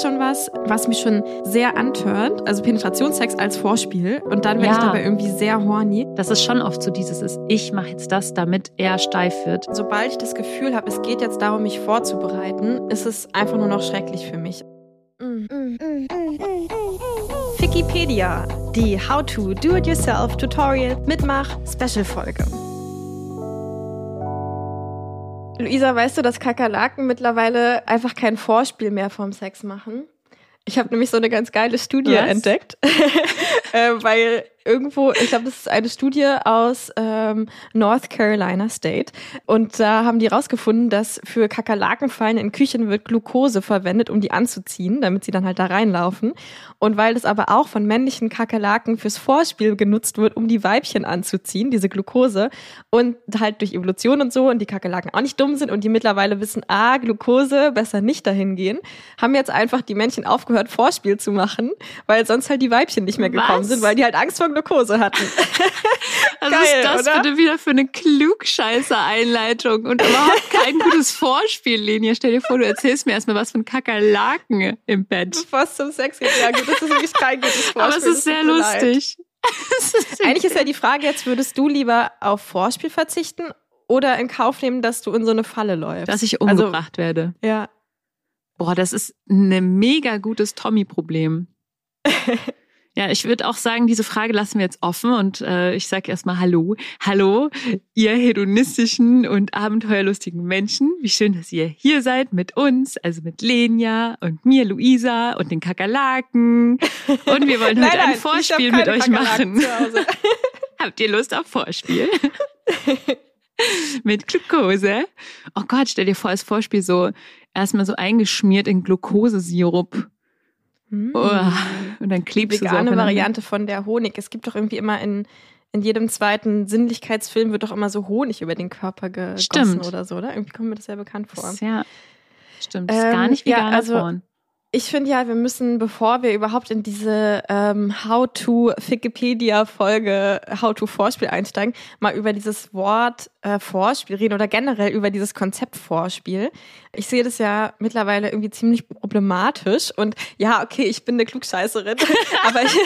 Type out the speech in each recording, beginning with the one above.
ist schon was, was mich schon sehr antörnt. Also Penetrationssex als Vorspiel. Und dann werde ja. ich dabei irgendwie sehr horny. Das ist schon oft so dieses ist, ich mache jetzt das, damit er steif wird. Sobald ich das Gefühl habe, es geht jetzt darum, mich vorzubereiten, ist es einfach nur noch schrecklich für mich. Wikipedia, die How to Do It Yourself Tutorial Mitmach Special Folge. Luisa, weißt du, dass Kakerlaken mittlerweile einfach kein Vorspiel mehr vom Sex machen? Ich habe nämlich so eine ganz geile Studie Was? entdeckt, äh, weil irgendwo, ich glaube, das ist eine Studie aus ähm, North Carolina State. Und da haben die rausgefunden, dass für Kakerlakenfallen in Küchen wird Glucose verwendet, um die anzuziehen, damit sie dann halt da reinlaufen. Und weil das aber auch von männlichen Kakerlaken fürs Vorspiel genutzt wird, um die Weibchen anzuziehen, diese Glucose. Und halt durch Evolution und so und die Kakerlaken auch nicht dumm sind und die mittlerweile wissen, ah, Glucose, besser nicht dahin gehen, haben jetzt einfach die Männchen aufgehört, Vorspiel zu machen, weil sonst halt die Weibchen nicht mehr gekommen Was? sind, weil die halt Angst vor Glucose hatten. Was Geil, ist das oder? bitte wieder für eine Klugscheißer-Einleitung und überhaupt kein gutes Vorspiel, Linie. Stell dir vor, du erzählst mir erstmal was von Kakerlaken im Bett. Bevor es zum Sex geht. Ja gut, das ist wirklich kein gutes Vorspiel. Aber es ist sehr lustig. ist Eigentlich ist ja die Frage jetzt, würdest du lieber auf Vorspiel verzichten oder in Kauf nehmen, dass du in so eine Falle läufst? Dass ich also umgebracht also, werde. Ja. Boah, das ist ein mega gutes Tommy-Problem. Ja, ich würde auch sagen, diese Frage lassen wir jetzt offen und äh, ich sage erstmal Hallo. Hallo, ihr hedonistischen und abenteuerlustigen Menschen. Wie schön, dass ihr hier seid mit uns, also mit Lenia und mir, Luisa und den Kakerlaken. Und wir wollen heute nein, ein Vorspiel mit euch machen. Habt ihr Lust auf Vorspiel? mit Glukose. Oh Gott, stell dir vor, als Vorspiel so erstmal so eingeschmiert in Glukosesirup Mm. Oh, und dann klebst Vegane Variante von der Honig. Es gibt doch irgendwie immer in, in jedem zweiten Sinnlichkeitsfilm wird doch immer so Honig über den Körper gegossen Stimmt. oder so, oder? Irgendwie kommt mir das sehr bekannt vor. Ja, stimmt. Das ist ähm, gar nicht veganer ja, also, Porn. Ich finde ja, wir müssen, bevor wir überhaupt in diese ähm, How-to-Wikipedia-Folge How-to-Vorspiel einsteigen, mal über dieses Wort äh, Vorspiel reden oder generell über dieses Konzept Vorspiel. Ich sehe das ja mittlerweile irgendwie ziemlich problematisch und ja, okay, ich bin eine Klugscheißerin, aber ich,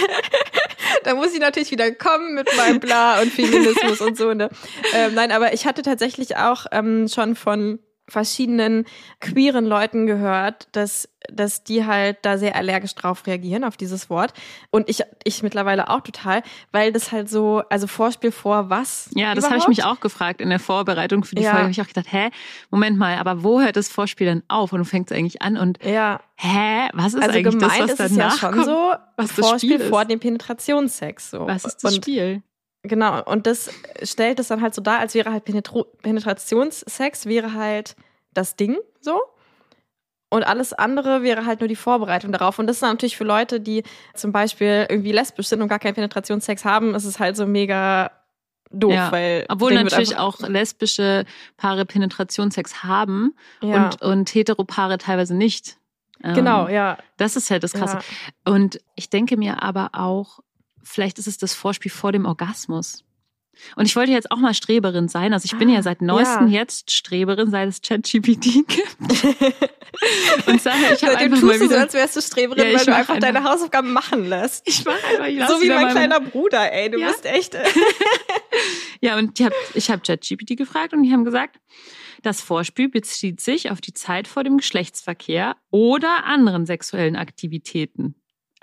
da muss ich natürlich wieder kommen mit meinem Bla und Feminismus und so. Ne? Ähm, nein, aber ich hatte tatsächlich auch ähm, schon von verschiedenen queeren Leuten gehört, dass, dass die halt da sehr allergisch drauf reagieren, auf dieses Wort. Und ich, ich mittlerweile auch total, weil das halt so, also Vorspiel vor was? Ja, das habe ich mich auch gefragt in der Vorbereitung für die ja. Folge. habe ich auch gedacht, hä, Moment mal, aber wo hört das Vorspiel denn auf und du fängst eigentlich an und ja. hä, was ist also eigentlich das, was ist danach es ja schon kommt? so, was Vorspiel vor dem Penetrationssex. So. Was ist das und Spiel? Genau, und das stellt es dann halt so dar, als wäre halt Penetro Penetrationssex, wäre halt das Ding so. Und alles andere wäre halt nur die Vorbereitung darauf. Und das ist natürlich für Leute, die zum Beispiel irgendwie lesbisch sind und gar keinen Penetrationssex haben, ist es halt so mega doof, ja. weil. Obwohl natürlich auch lesbische Paare Penetrationssex haben ja. und, und Heteropaare teilweise nicht. Genau, ähm, ja. Das ist halt das Krasse. Ja. Und ich denke mir aber auch, vielleicht ist es das Vorspiel vor dem Orgasmus. Und ich wollte jetzt auch mal Streberin sein. Also ich bin ja ah, seit neuestem ja. jetzt Streberin, seit es ChatGPT gibt. und sage, ich habe einfach tust mal wieder, so, als wärst du Streberin, ja, weil du einfach deine Hausaufgaben machen lässt. Ich mache einfach, ich So wie mein kleiner Bruder, ey. Du ja. bist echt. ja, und ich habe ich hab ChatGPT gefragt und die haben gesagt, das Vorspiel bezieht sich auf die Zeit vor dem Geschlechtsverkehr oder anderen sexuellen Aktivitäten.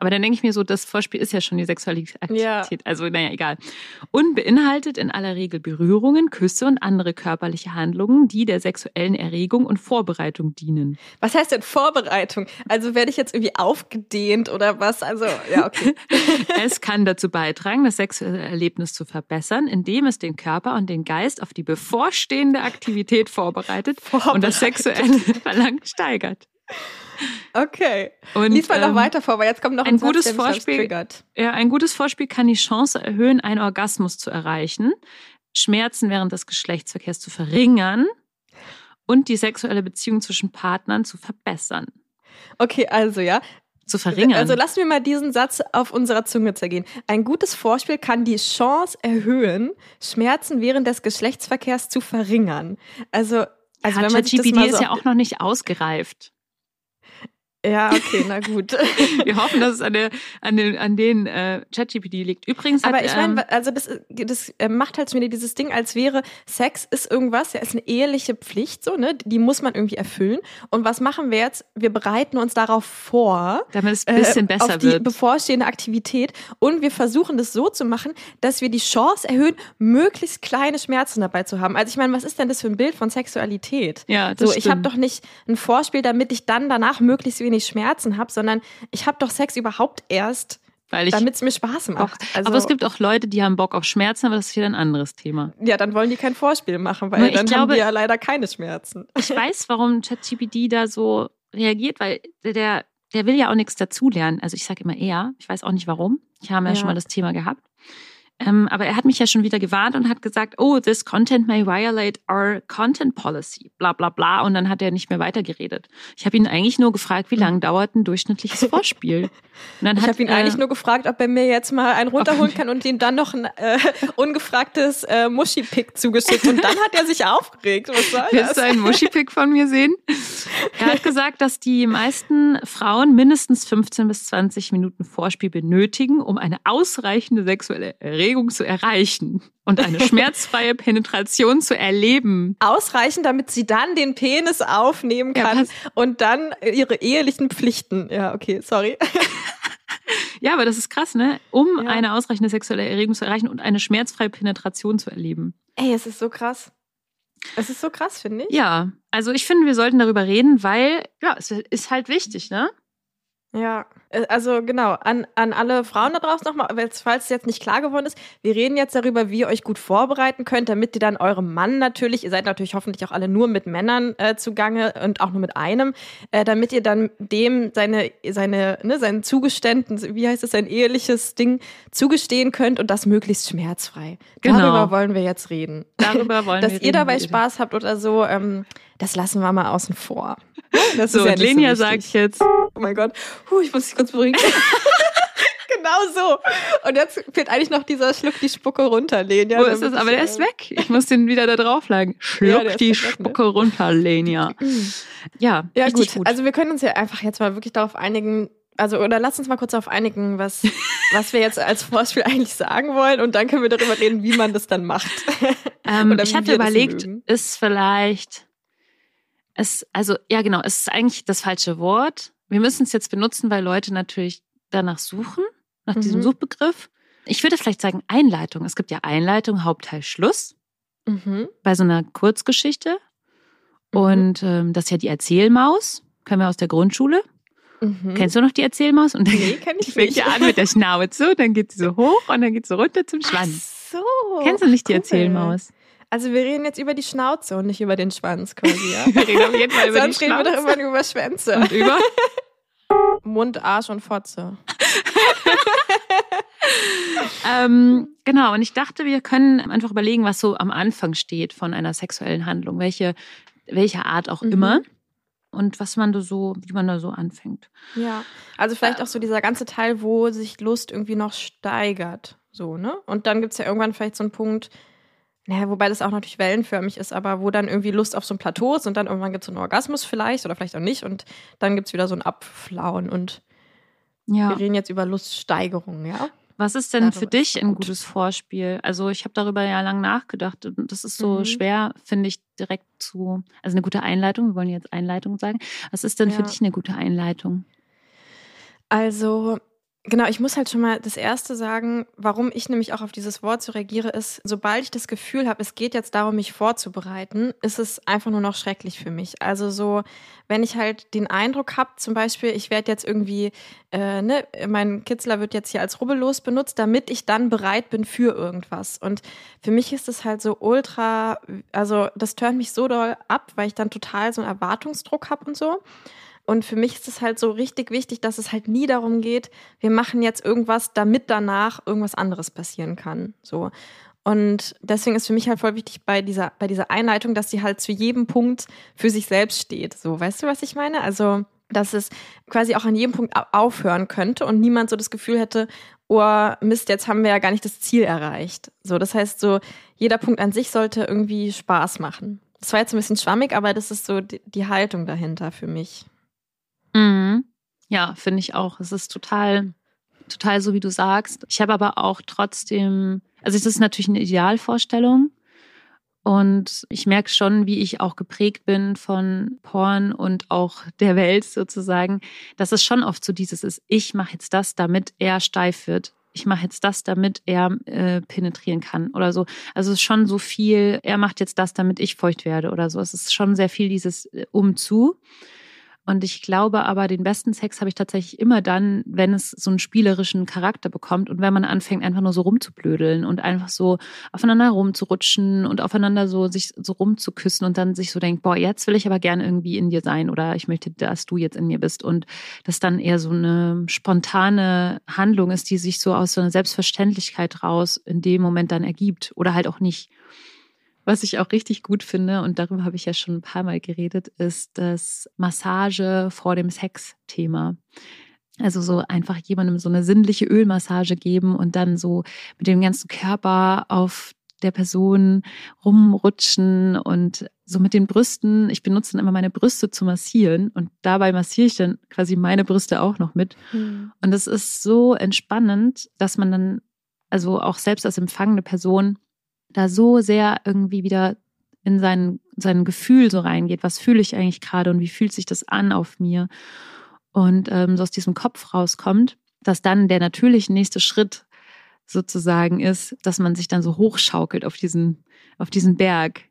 Aber dann denke ich mir so, das Vorspiel ist ja schon die Sexualität. Ja. Also, naja, egal. Und beinhaltet in aller Regel Berührungen, Küsse und andere körperliche Handlungen, die der sexuellen Erregung und Vorbereitung dienen. Was heißt denn Vorbereitung? Also werde ich jetzt irgendwie aufgedehnt oder was? Also, ja, okay. es kann dazu beitragen, das sexuelle Erlebnis zu verbessern, indem es den Körper und den Geist auf die bevorstehende Aktivität vorbereitet, vorbereitet. und das sexuelle Verlangen steigert. Okay. Und, Lies mal noch ähm, weiter vor, weil jetzt kommt noch ein, ein gutes Satz, Vorspiel. Ja, ein gutes Vorspiel kann die Chance erhöhen, einen Orgasmus zu erreichen, Schmerzen während des Geschlechtsverkehrs zu verringern und die sexuelle Beziehung zwischen Partnern zu verbessern. Okay, also ja, zu verringern. Also lassen wir mal diesen Satz auf unserer Zunge zergehen. Ein gutes Vorspiel kann die Chance erhöhen, Schmerzen während des Geschlechtsverkehrs zu verringern. Also, also ja, wenn man sich das mal so ist ja auch noch nicht ausgereift. Ja, okay, na gut. Wir hoffen, dass es an, der, an den, an den äh, ChatGPT liegt. Übrigens, aber hat, ich meine, ähm, also das, das äh, macht halt mir dieses Ding, als wäre Sex ist irgendwas, ja, ist eine eheliche Pflicht, so ne, die muss man irgendwie erfüllen. Und was machen wir jetzt? Wir bereiten uns darauf vor, damit es ein bisschen äh, besser auf die wird. bevorstehende Aktivität und wir versuchen das so zu machen, dass wir die Chance erhöhen, möglichst kleine Schmerzen dabei zu haben. Also ich meine, was ist denn das für ein Bild von Sexualität? Ja, das so, ich habe stimmt. doch nicht ein Vorspiel, damit ich dann danach möglichst wenig Schmerzen habe, sondern ich habe doch Sex überhaupt erst, Weil ich damit es mir Spaß macht. Also, aber es gibt auch Leute, die haben Bock auf Schmerzen, aber das ist wieder ein anderes Thema. ja, dann wollen die kein Vorspiel machen, weil dann haben glaube- die ja leider keine Schmerzen. Ich weiß, warum ChatGPT da so reagiert, weil der, der will ja auch nichts dazulernen. Also ich sage immer er. Ich weiß auch nicht warum. Ich habe ja, Ja. schon mal das Thema gehabt. Ähm, aber er hat mich ja schon wieder gewarnt und hat gesagt, oh, this content may violate our content policy, bla bla bla. Und dann hat er nicht mehr weitergeredet. Ich habe ihn eigentlich nur gefragt, wie lange dauert ein durchschnittliches Vorspiel? Ich habe ihn äh, eigentlich nur gefragt, ob er mir jetzt mal einen runterholen kann und ihm dann noch ein äh, ungefragtes äh, Muschi-Pick zugeschickt. Und dann hat er sich aufgeregt. Was soll Willst das? du einen Muschi-Pick von mir sehen? Er hat gesagt, dass die meisten Frauen mindestens 15 bis 20 Minuten Vorspiel benötigen, um eine ausreichende sexuelle Erregung zu erreichen und eine schmerzfreie Penetration zu erleben. Ausreichend, damit sie dann den Penis aufnehmen Ja, kann pass- und dann ihre ehelichen Pflichten. Ja, okay, sorry. Ja, aber das ist krass, ne? Um Ja. eine ausreichende sexuelle Erregung zu erreichen und eine schmerzfreie Penetration zu erleben. Ey, es ist so krass. Es ist so krass, finde ich. Ja, also ich finde, wir sollten darüber reden, weil, ja, es ist halt wichtig, ne? Ja, äh, also genau, an, an alle Frauen da draußen nochmal, falls es jetzt nicht klar geworden ist, wir reden jetzt darüber, wie ihr euch gut vorbereiten könnt, damit ihr dann eurem Mann natürlich, ihr seid natürlich hoffentlich auch alle nur mit Männern äh, zugange und auch nur mit einem, äh, damit ihr dann dem seine, seine, ne, sein Zugeständnis, wie heißt es, sein eheliches Ding zugestehen könnt und das möglichst schmerzfrei. Genau. Darüber wollen wir jetzt reden. Darüber wollen Dass wir ihr reden, dabei bitte. Spaß habt oder so, ähm, das lassen wir mal außen vor. Das So, ist ja und Lenia so sagt jetzt, Oh mein Gott, Puh, ich muss dich kurz beruhigen. genau so. Und jetzt fehlt eigentlich noch dieser Schluck die Spucke runter, Lenia. Wo ist das? Aber der ist weg. Ich muss den wieder da drauflegen. Schluck Ja, die weg, ne? Spucke runter, Lenia. Ja, Ja richtig gut. also wir können uns ja einfach jetzt mal wirklich darauf einigen, also oder lass uns mal kurz darauf einigen, was, was wir jetzt als Vorspiel eigentlich sagen wollen und dann können wir darüber reden, wie man das dann macht. ähm, ich hatte überlegt, ist vielleicht, es, also ja genau, es ist eigentlich das falsche Wort. Wir müssen es jetzt benutzen, weil Leute natürlich danach suchen, nach diesem Mhm. Suchbegriff. Ich würde vielleicht sagen Einleitung. Es gibt ja Einleitung, Hauptteil, Schluss Mhm. bei so einer Kurzgeschichte. Mhm. Und ähm, das ist ja die Erzählmaus. Kennen wir aus der Grundschule. Mhm. Kennst du noch die Erzählmaus? Und Nee, kenn ich die fängt nicht. ja an mit der Schnauze, dann geht sie so hoch und dann geht sie runter zum Ach Schwanz. so. Kennst du nicht die cool. Erzählmaus? Also wir reden jetzt über die Schnauze und nicht über den Schwanz quasi, ja? Wir reden auf jeden Fall über die Sonst reden wir doch Schnauze. immer über Schwänze. Und über? Mund, Arsch und Fotze. ähm, genau, und ich dachte, wir können einfach überlegen, was so am Anfang steht von einer sexuellen Handlung, welche, welche Art auch Mhm. immer. Und was man da so, wie man da so anfängt. Ja, also vielleicht auch so dieser ganze Teil, wo sich Lust irgendwie noch steigert. So, ne? Und dann gibt's ja irgendwann vielleicht so einen Punkt, naja, wobei das auch natürlich wellenförmig ist, aber wo dann irgendwie Lust auf so ein Plateau ist und dann irgendwann gibt's so einen Orgasmus vielleicht oder vielleicht auch nicht und dann gibt's wieder so ein Abflauen und Ja. wir reden jetzt über Luststeigerung, ja? Was ist denn für Darüber dich ist ein gut. gutes Vorspiel? Also ich habe darüber ja lang nachgedacht und das ist so Mhm. schwer, finde ich, direkt zu, also eine gute Einleitung, wir wollen jetzt Einleitung sagen. Was ist denn für Ja. dich eine gute Einleitung? Also, genau, ich muss halt schon mal das Erste sagen, warum ich nämlich auch auf dieses Wort so reagiere, ist, sobald ich das Gefühl habe, es geht jetzt darum, mich vorzubereiten, ist es einfach nur noch schrecklich für mich. Also so, wenn ich halt den Eindruck habe, zum Beispiel, ich werde jetzt irgendwie, äh, ne, mein Kitzler wird jetzt hier als rubbellos benutzt, damit ich dann bereit bin für irgendwas. Und für mich ist es halt so ultra, also das turnt mich so doll ab, weil ich dann total so einen Erwartungsdruck habe und so. Und für mich ist es halt so richtig wichtig, dass es halt nie darum geht, wir machen jetzt irgendwas, damit danach irgendwas anderes passieren kann. So. Und deswegen ist für mich halt voll wichtig bei dieser, bei dieser Einleitung, dass sie halt zu jedem Punkt für sich selbst steht. So, weißt du, was ich meine? Also, dass es quasi auch an jedem Punkt au- aufhören könnte und niemand so das Gefühl hätte, oh Mist, jetzt haben wir ja gar nicht das Ziel erreicht. So, das heißt so, jeder Punkt an sich sollte irgendwie Spaß machen. Das war jetzt ein bisschen schwammig, aber das ist so die, die Haltung dahinter für mich. Mhm. Ja, finde ich auch. Es ist total, total so, wie du sagst. Ich habe aber auch trotzdem, also es ist natürlich eine Idealvorstellung. Und ich merke schon, wie ich auch geprägt bin von Porn und auch der Welt sozusagen, dass es schon oft so dieses ist, ich mache jetzt das, damit er steif wird. Ich mache jetzt das, damit er äh, penetrieren kann oder so. Also es ist schon so viel, er macht jetzt das, damit ich feucht werde oder so. Es ist schon sehr viel dieses äh, Umzu. Und ich glaube aber, den besten Sex habe ich tatsächlich immer dann, wenn es so einen spielerischen Charakter bekommt und wenn man anfängt, einfach nur so rumzublödeln und einfach so aufeinander rumzurutschen und aufeinander so sich so rumzuküssen und dann sich so denkt, boah, jetzt will ich aber gerne irgendwie in dir sein oder ich möchte, dass du jetzt in mir bist. Und das dann eher so eine spontane Handlung ist, die sich so aus so einer Selbstverständlichkeit raus in dem Moment dann ergibt oder halt auch nicht. Was ich auch richtig gut finde, und darüber habe ich ja schon ein paar Mal geredet, ist das Massage vor dem Sex-Thema. Also so einfach jemandem so eine sinnliche Ölmassage geben und dann so mit dem ganzen Körper auf der Person rumrutschen und so mit den Brüsten. Ich benutze dann immer meine Brüste zu massieren und dabei massiere ich dann quasi meine Brüste auch noch mit. Mhm. Und es ist so entspannend, dass man dann, also auch selbst als empfangene Person, da so sehr irgendwie wieder in sein, sein Gefühl so reingeht. Was fühle ich eigentlich gerade und wie fühlt sich das an auf mir? Und ähm, so aus diesem Kopf rauskommt, dass dann der natürliche nächste Schritt sozusagen ist, dass man sich dann so hochschaukelt auf diesen, auf diesen Berg,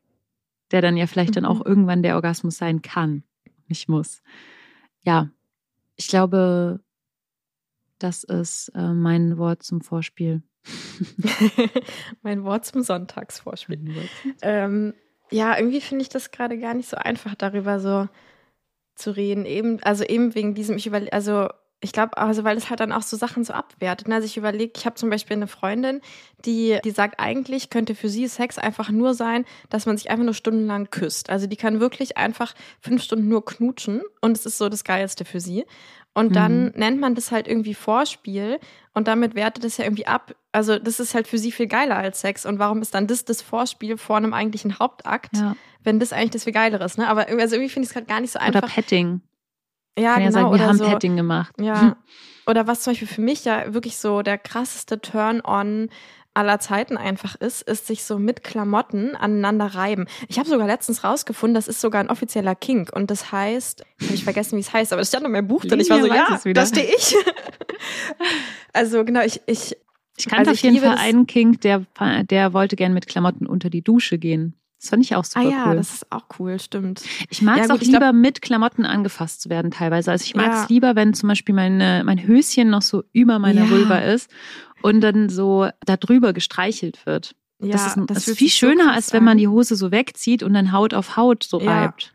der dann ja vielleicht mhm. dann auch mhm. irgendwann der Orgasmus sein kann, nicht muss. Ja, ich glaube, das ist äh, mein Wort zum Vorspiel. mein Wort zum Sonntagsvorspiel. Ähm, ja, irgendwie finde ich das gerade gar nicht so einfach, darüber so zu reden. Eben, also eben wegen diesem, ich überlege, also ich glaube, also weil es halt dann auch so Sachen so abwertet. Ne? Also ich überlege, ich habe zum Beispiel eine Freundin, die, die sagt, eigentlich könnte für sie Sex einfach nur sein, dass man sich einfach nur stundenlang küsst. Also die kann wirklich einfach fünf Stunden nur knutschen und es ist so das Geilste für sie. Und dann mhm. nennt man das halt irgendwie Vorspiel und damit wertet es ja irgendwie ab. Also das ist halt für sie viel geiler als Sex. Und warum ist dann das das Vorspiel vor einem eigentlichen Hauptakt, ja. wenn das eigentlich das viel geiler ist? Ne? Aber irgendwie, also irgendwie finde ich es gerade gar nicht so einfach. Oder Petting. Ja, Kann genau. Ja sagen, wir haben so. Petting gemacht. Ja. Oder was zum Beispiel für mich ja wirklich so der krasseste Turn-on aller Zeiten einfach ist, ist sich so mit Klamotten aneinander reiben. Ich habe sogar letztens rausgefunden, das ist sogar ein offizieller Kink und das heißt, habe ich vergessen, wie es heißt, aber das stand in meinem Buch drin. Ich war so, ja, da stehe ich. also genau, ich ich ich kannte also auf jeden Fall einen Kink, der der wollte gern mit Klamotten unter die Dusche gehen. Das fand ich auch super ah, ja, cool. das ist auch cool, stimmt. Ich mag es ja, auch lieber glaub, mit Klamotten angefasst zu werden teilweise. Also ich mag es ja. lieber, wenn zum Beispiel meine, mein Höschen noch so über meiner ja. Vulva ist und dann so da drüber gestreichelt wird. Ja, das ist, das ist viel schöner, so als wenn man die Hose so wegzieht und dann Haut auf Haut so reibt.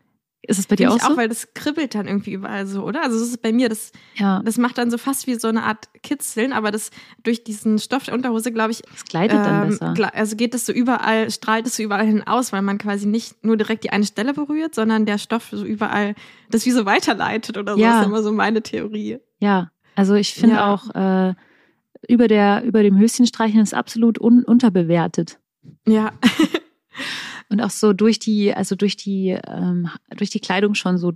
Ist es bei dir auch so? auch, weil das kribbelt dann irgendwie überall so, oder? Also das ist bei mir, das, ja. das macht dann so fast wie so eine Art Kitzeln, aber das durch diesen Stoff der Unterhose, glaube ich, das gleitet ähm, dann besser. Also geht das so überall, strahlt es so überall hinaus, weil man quasi nicht nur direkt die eine Stelle berührt, sondern der Stoff so überall das wie so weiterleitet oder so. Ja. Das ist immer so meine Theorie. Ja, also ich finde ja. auch äh, über der über dem Höschenstreichen ist absolut un unterbewertet. Ja. und auch so durch die, also durch die, ähm, durch die Kleidung schon so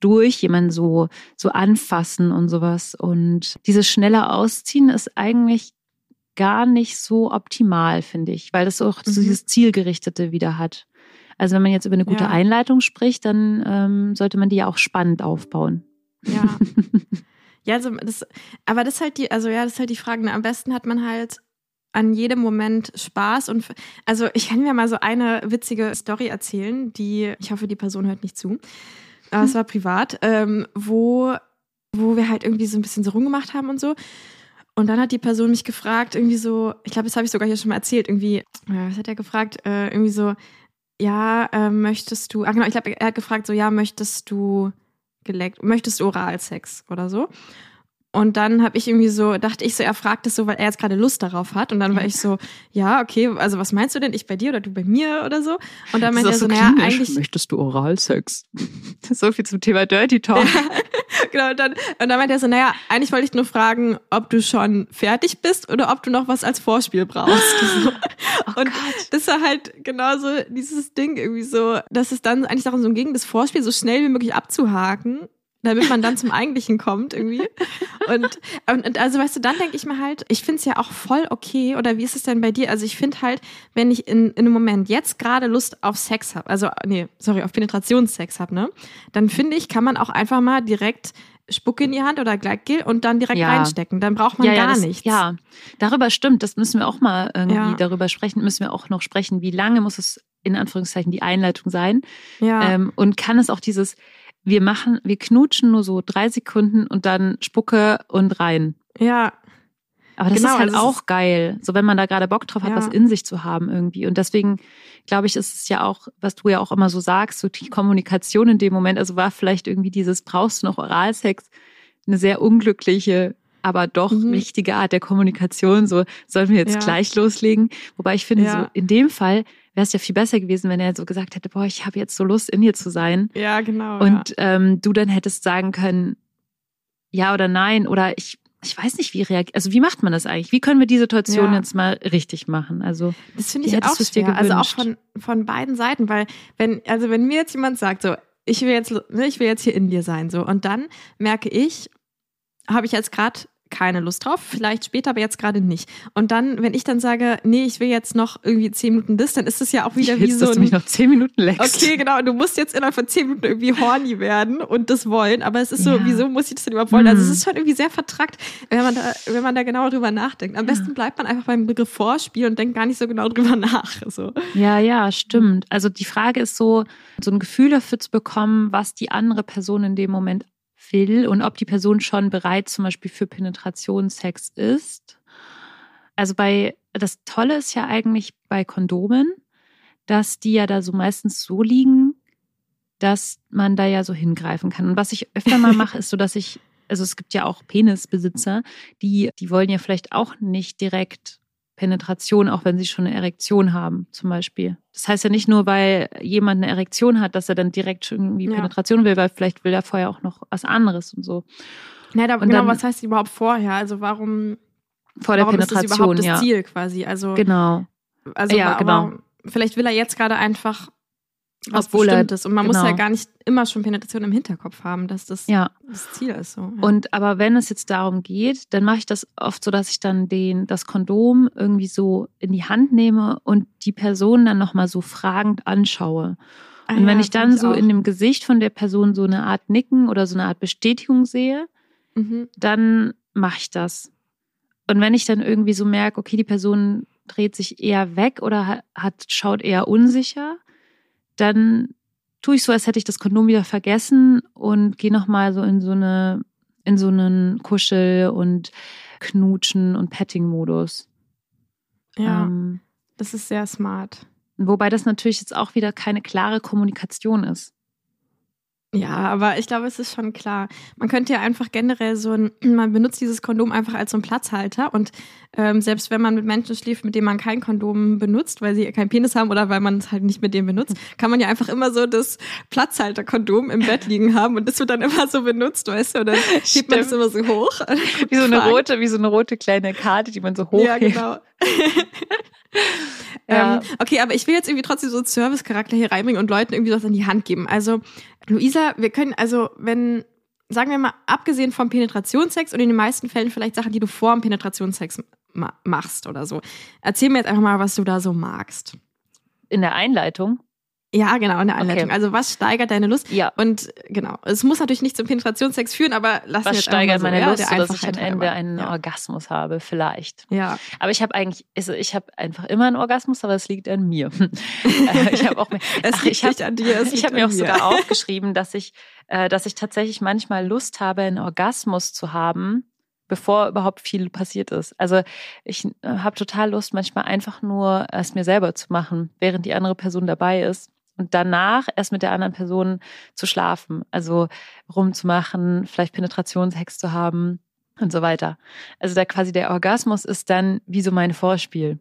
durch, jemanden so, so anfassen und sowas. Und dieses schnelle Ausziehen ist eigentlich gar nicht so optimal, finde ich, weil das auch mhm. so dieses Zielgerichtete wieder hat. Also wenn man jetzt über eine gute ja. Einleitung spricht, dann ähm, sollte man die ja auch spannend aufbauen. Ja. ja, also das, aber das ist halt die, also ja, das ist halt die Frage. Ne? Am besten hat man halt an jedem Moment Spaß und also ich kann mir mal so eine witzige Story erzählen, die ich hoffe, die Person hört nicht zu. Aber es war privat, ähm, wo wo wir halt irgendwie so ein bisschen so rumgemacht haben und so. Und dann hat die Person mich gefragt, irgendwie so, ich glaube, das habe ich sogar hier schon mal erzählt, irgendwie, äh, was hat er gefragt? Äh, irgendwie so, ja, äh, möchtest du, ah genau, ich glaube, er hat gefragt, so, ja, möchtest du geleckt, möchtest du Oralsex oder so? Und dann habe ich irgendwie so, dachte ich so, er fragt es so, weil er jetzt gerade Lust darauf hat. Und dann war ich so, ja, okay, also was meinst du denn? Ich bei dir oder du bei mir oder so? Und dann meinte er so, so naja, eigentlich. Möchtest du Oralsex? so viel zum Thema Dirty Talk. Ja, genau, und dann, und dann meinte er so, naja, eigentlich wollte ich nur fragen, ob du schon fertig bist oder ob du noch was als Vorspiel brauchst. Oh und Gott. das war halt genauso dieses Ding irgendwie so, dass es dann eigentlich darum so ging, das Vorspiel so schnell wie möglich abzuhaken damit man dann zum Eigentlichen kommt irgendwie. Und, und also weißt du, dann denke ich mir halt, ich finde es ja auch voll okay. Oder wie ist es denn bei dir? Also ich finde halt, wenn ich in, in einem Moment jetzt gerade Lust auf Sex habe, also nee, sorry, auf Penetrationssex habe, ne, dann finde ich, kann man auch einfach mal direkt Spucke in die Hand oder Gleitgel und dann direkt ja. reinstecken. Dann braucht man ja, ja, gar das, nichts. Ja, darüber stimmt. Das müssen wir auch mal irgendwie darüber sprechen. Müssen wir auch noch sprechen, wie lange muss es in Anführungszeichen die Einleitung sein? Ja. Ähm, und kann es auch dieses, wir machen, wir knutschen nur so drei Sekunden und dann Spucke und rein. Ja. Aber das genau, ist halt also auch geil, so wenn man da gerade Bock drauf hat, ja. was in sich zu haben irgendwie. Und deswegen glaube ich, ist es ja auch, was du ja auch immer so sagst, so die Kommunikation in dem Moment, also war vielleicht irgendwie dieses, brauchst du noch Oralsex, eine sehr unglückliche, aber doch mhm. wichtige Art der Kommunikation. So sollen wir jetzt ja. gleich loslegen. Wobei ich finde, ja. so in dem Fall wäre es ja viel besser gewesen, wenn er so gesagt hätte, boah, ich habe jetzt so Lust, in dir zu sein. Ja, genau. Und ähm, du dann hättest sagen können, ja oder nein, oder ich ich weiß nicht, wie reagiert, also wie macht man das eigentlich? Wie können wir die Situation ja. jetzt mal richtig machen? Also das finde ich auch schwer. Also auch von von beiden Seiten, weil wenn also wenn mir jetzt jemand sagt so, ich will jetzt ne, ich will jetzt hier in dir sein so und dann merke ich, habe ich jetzt gerade keine Lust drauf, vielleicht später, aber jetzt gerade nicht. Und dann, wenn ich dann sage, nee, ich will jetzt noch irgendwie zehn Minuten das, dann ist es ja auch wieder ich wie so. Dass ein, du mich noch zehn Minuten leckst. Okay, genau. Du musst jetzt innerhalb von zehn Minuten irgendwie horny werden und das wollen. Aber es ist so, ja. wieso muss ich das denn überhaupt wollen? Also es mhm. ist schon irgendwie sehr vertrackt, wenn man da, wenn man da genau drüber nachdenkt. Am besten bleibt man einfach beim Begriff Vorspiel und denkt gar nicht so genau drüber nach. So. Ja, ja, stimmt. Also die Frage ist so, so ein Gefühl dafür zu bekommen, was die andere Person in dem Moment will und ob die Person schon bereit zum Beispiel für Penetrationssex ist. Also bei, das Tolle ist ja eigentlich bei Kondomen, dass die ja da so meistens so liegen, dass man da ja so hingreifen kann. Und was ich öfter mal mache, ist so, dass ich, also es gibt ja auch Penisbesitzer, die, die wollen ja vielleicht auch nicht direkt Penetration, auch wenn sie schon eine Erektion haben, zum Beispiel. Das heißt ja nicht nur, weil jemand eine Erektion hat, dass er dann direkt schon irgendwie ja. Penetration will, weil vielleicht will er vorher auch noch was anderes und so. Ja, da, und genau, dann, was heißt überhaupt vorher? Also warum vor der warum Penetration ist das überhaupt das ja. Ziel quasi? Also genau. Also ja, genau. vielleicht will er jetzt gerade einfach was Obwohl Bestimmtes. Und man genau. muss ja gar nicht immer schon Penetration im Hinterkopf haben, dass das ja. das Ziel ist. So. Ja. Und aber wenn es jetzt darum geht, dann mache ich das oft so, dass ich dann den, das Kondom irgendwie so in die Hand nehme und die Person dann nochmal so fragend anschaue. Ah, und wenn ja, ich dann so auch. in dem Gesicht von der Person so eine Art Nicken oder so eine Art Bestätigung sehe, mhm. dann mache ich das. Und wenn ich dann irgendwie so merke, okay, die Person dreht sich eher weg oder hat, schaut eher unsicher, dann tue ich so, als hätte ich das Kondom wieder vergessen und gehe nochmal so in so eine, in so einen Kuschel- und Knutschen- und Petting-Modus. Ja, ähm, das ist sehr smart. Wobei das natürlich jetzt auch wieder keine klare Kommunikation ist. Ja, aber ich glaube, es ist schon klar. Man könnte ja einfach generell so ein, man benutzt dieses Kondom einfach als so ein Platzhalter und ähm, selbst wenn man mit Menschen schläft, mit denen man kein Kondom benutzt, weil sie keinen Penis haben oder weil man es halt nicht mit dem benutzt, kann man ja einfach immer so das Platzhalter-Kondom im Bett liegen haben und das wird dann immer so benutzt, weißt du, und dann hebt man es immer so hoch. Wie so eine rote, wie so eine rote kleine Karte, die man so hoch. Ja, genau. Ja. Ähm, okay, aber ich will jetzt irgendwie trotzdem so einen Service-Charakter hier reinbringen und Leuten irgendwie was in die Hand geben. Also, Luisa, wir können, also, wenn, sagen wir mal, abgesehen vom Penetrationssex und in den meisten Fällen vielleicht Sachen, die du vor dem Penetrationssex ma machst oder so. Erzähl mir jetzt einfach mal, was du da so magst. In der Einleitung? Ja, genau, in der Anleitung. Okay. Also was steigert deine Lust? Ja. Und genau, es muss natürlich nicht zum Penetrationssex führen, aber lass Was jetzt steigert so, meine ja, Lust, sodass ich am Ende einen ja. Orgasmus habe, vielleicht. Ja. Aber ich habe eigentlich, also ich habe einfach immer einen Orgasmus, aber es liegt an mir. Äh, ich habe auch, es ach, ich habe an dir, es ich habe mir auch mir. sogar aufgeschrieben, dass ich, äh, dass ich tatsächlich manchmal Lust habe, einen Orgasmus zu haben, bevor überhaupt viel passiert ist. Also ich äh, habe total Lust, manchmal einfach nur es mir selber zu machen, während die andere Person dabei ist und danach erst mit der anderen Person zu schlafen, also rumzumachen, vielleicht Penetrationshex zu haben und so weiter. Also da quasi der Orgasmus ist dann wie so mein Vorspiel.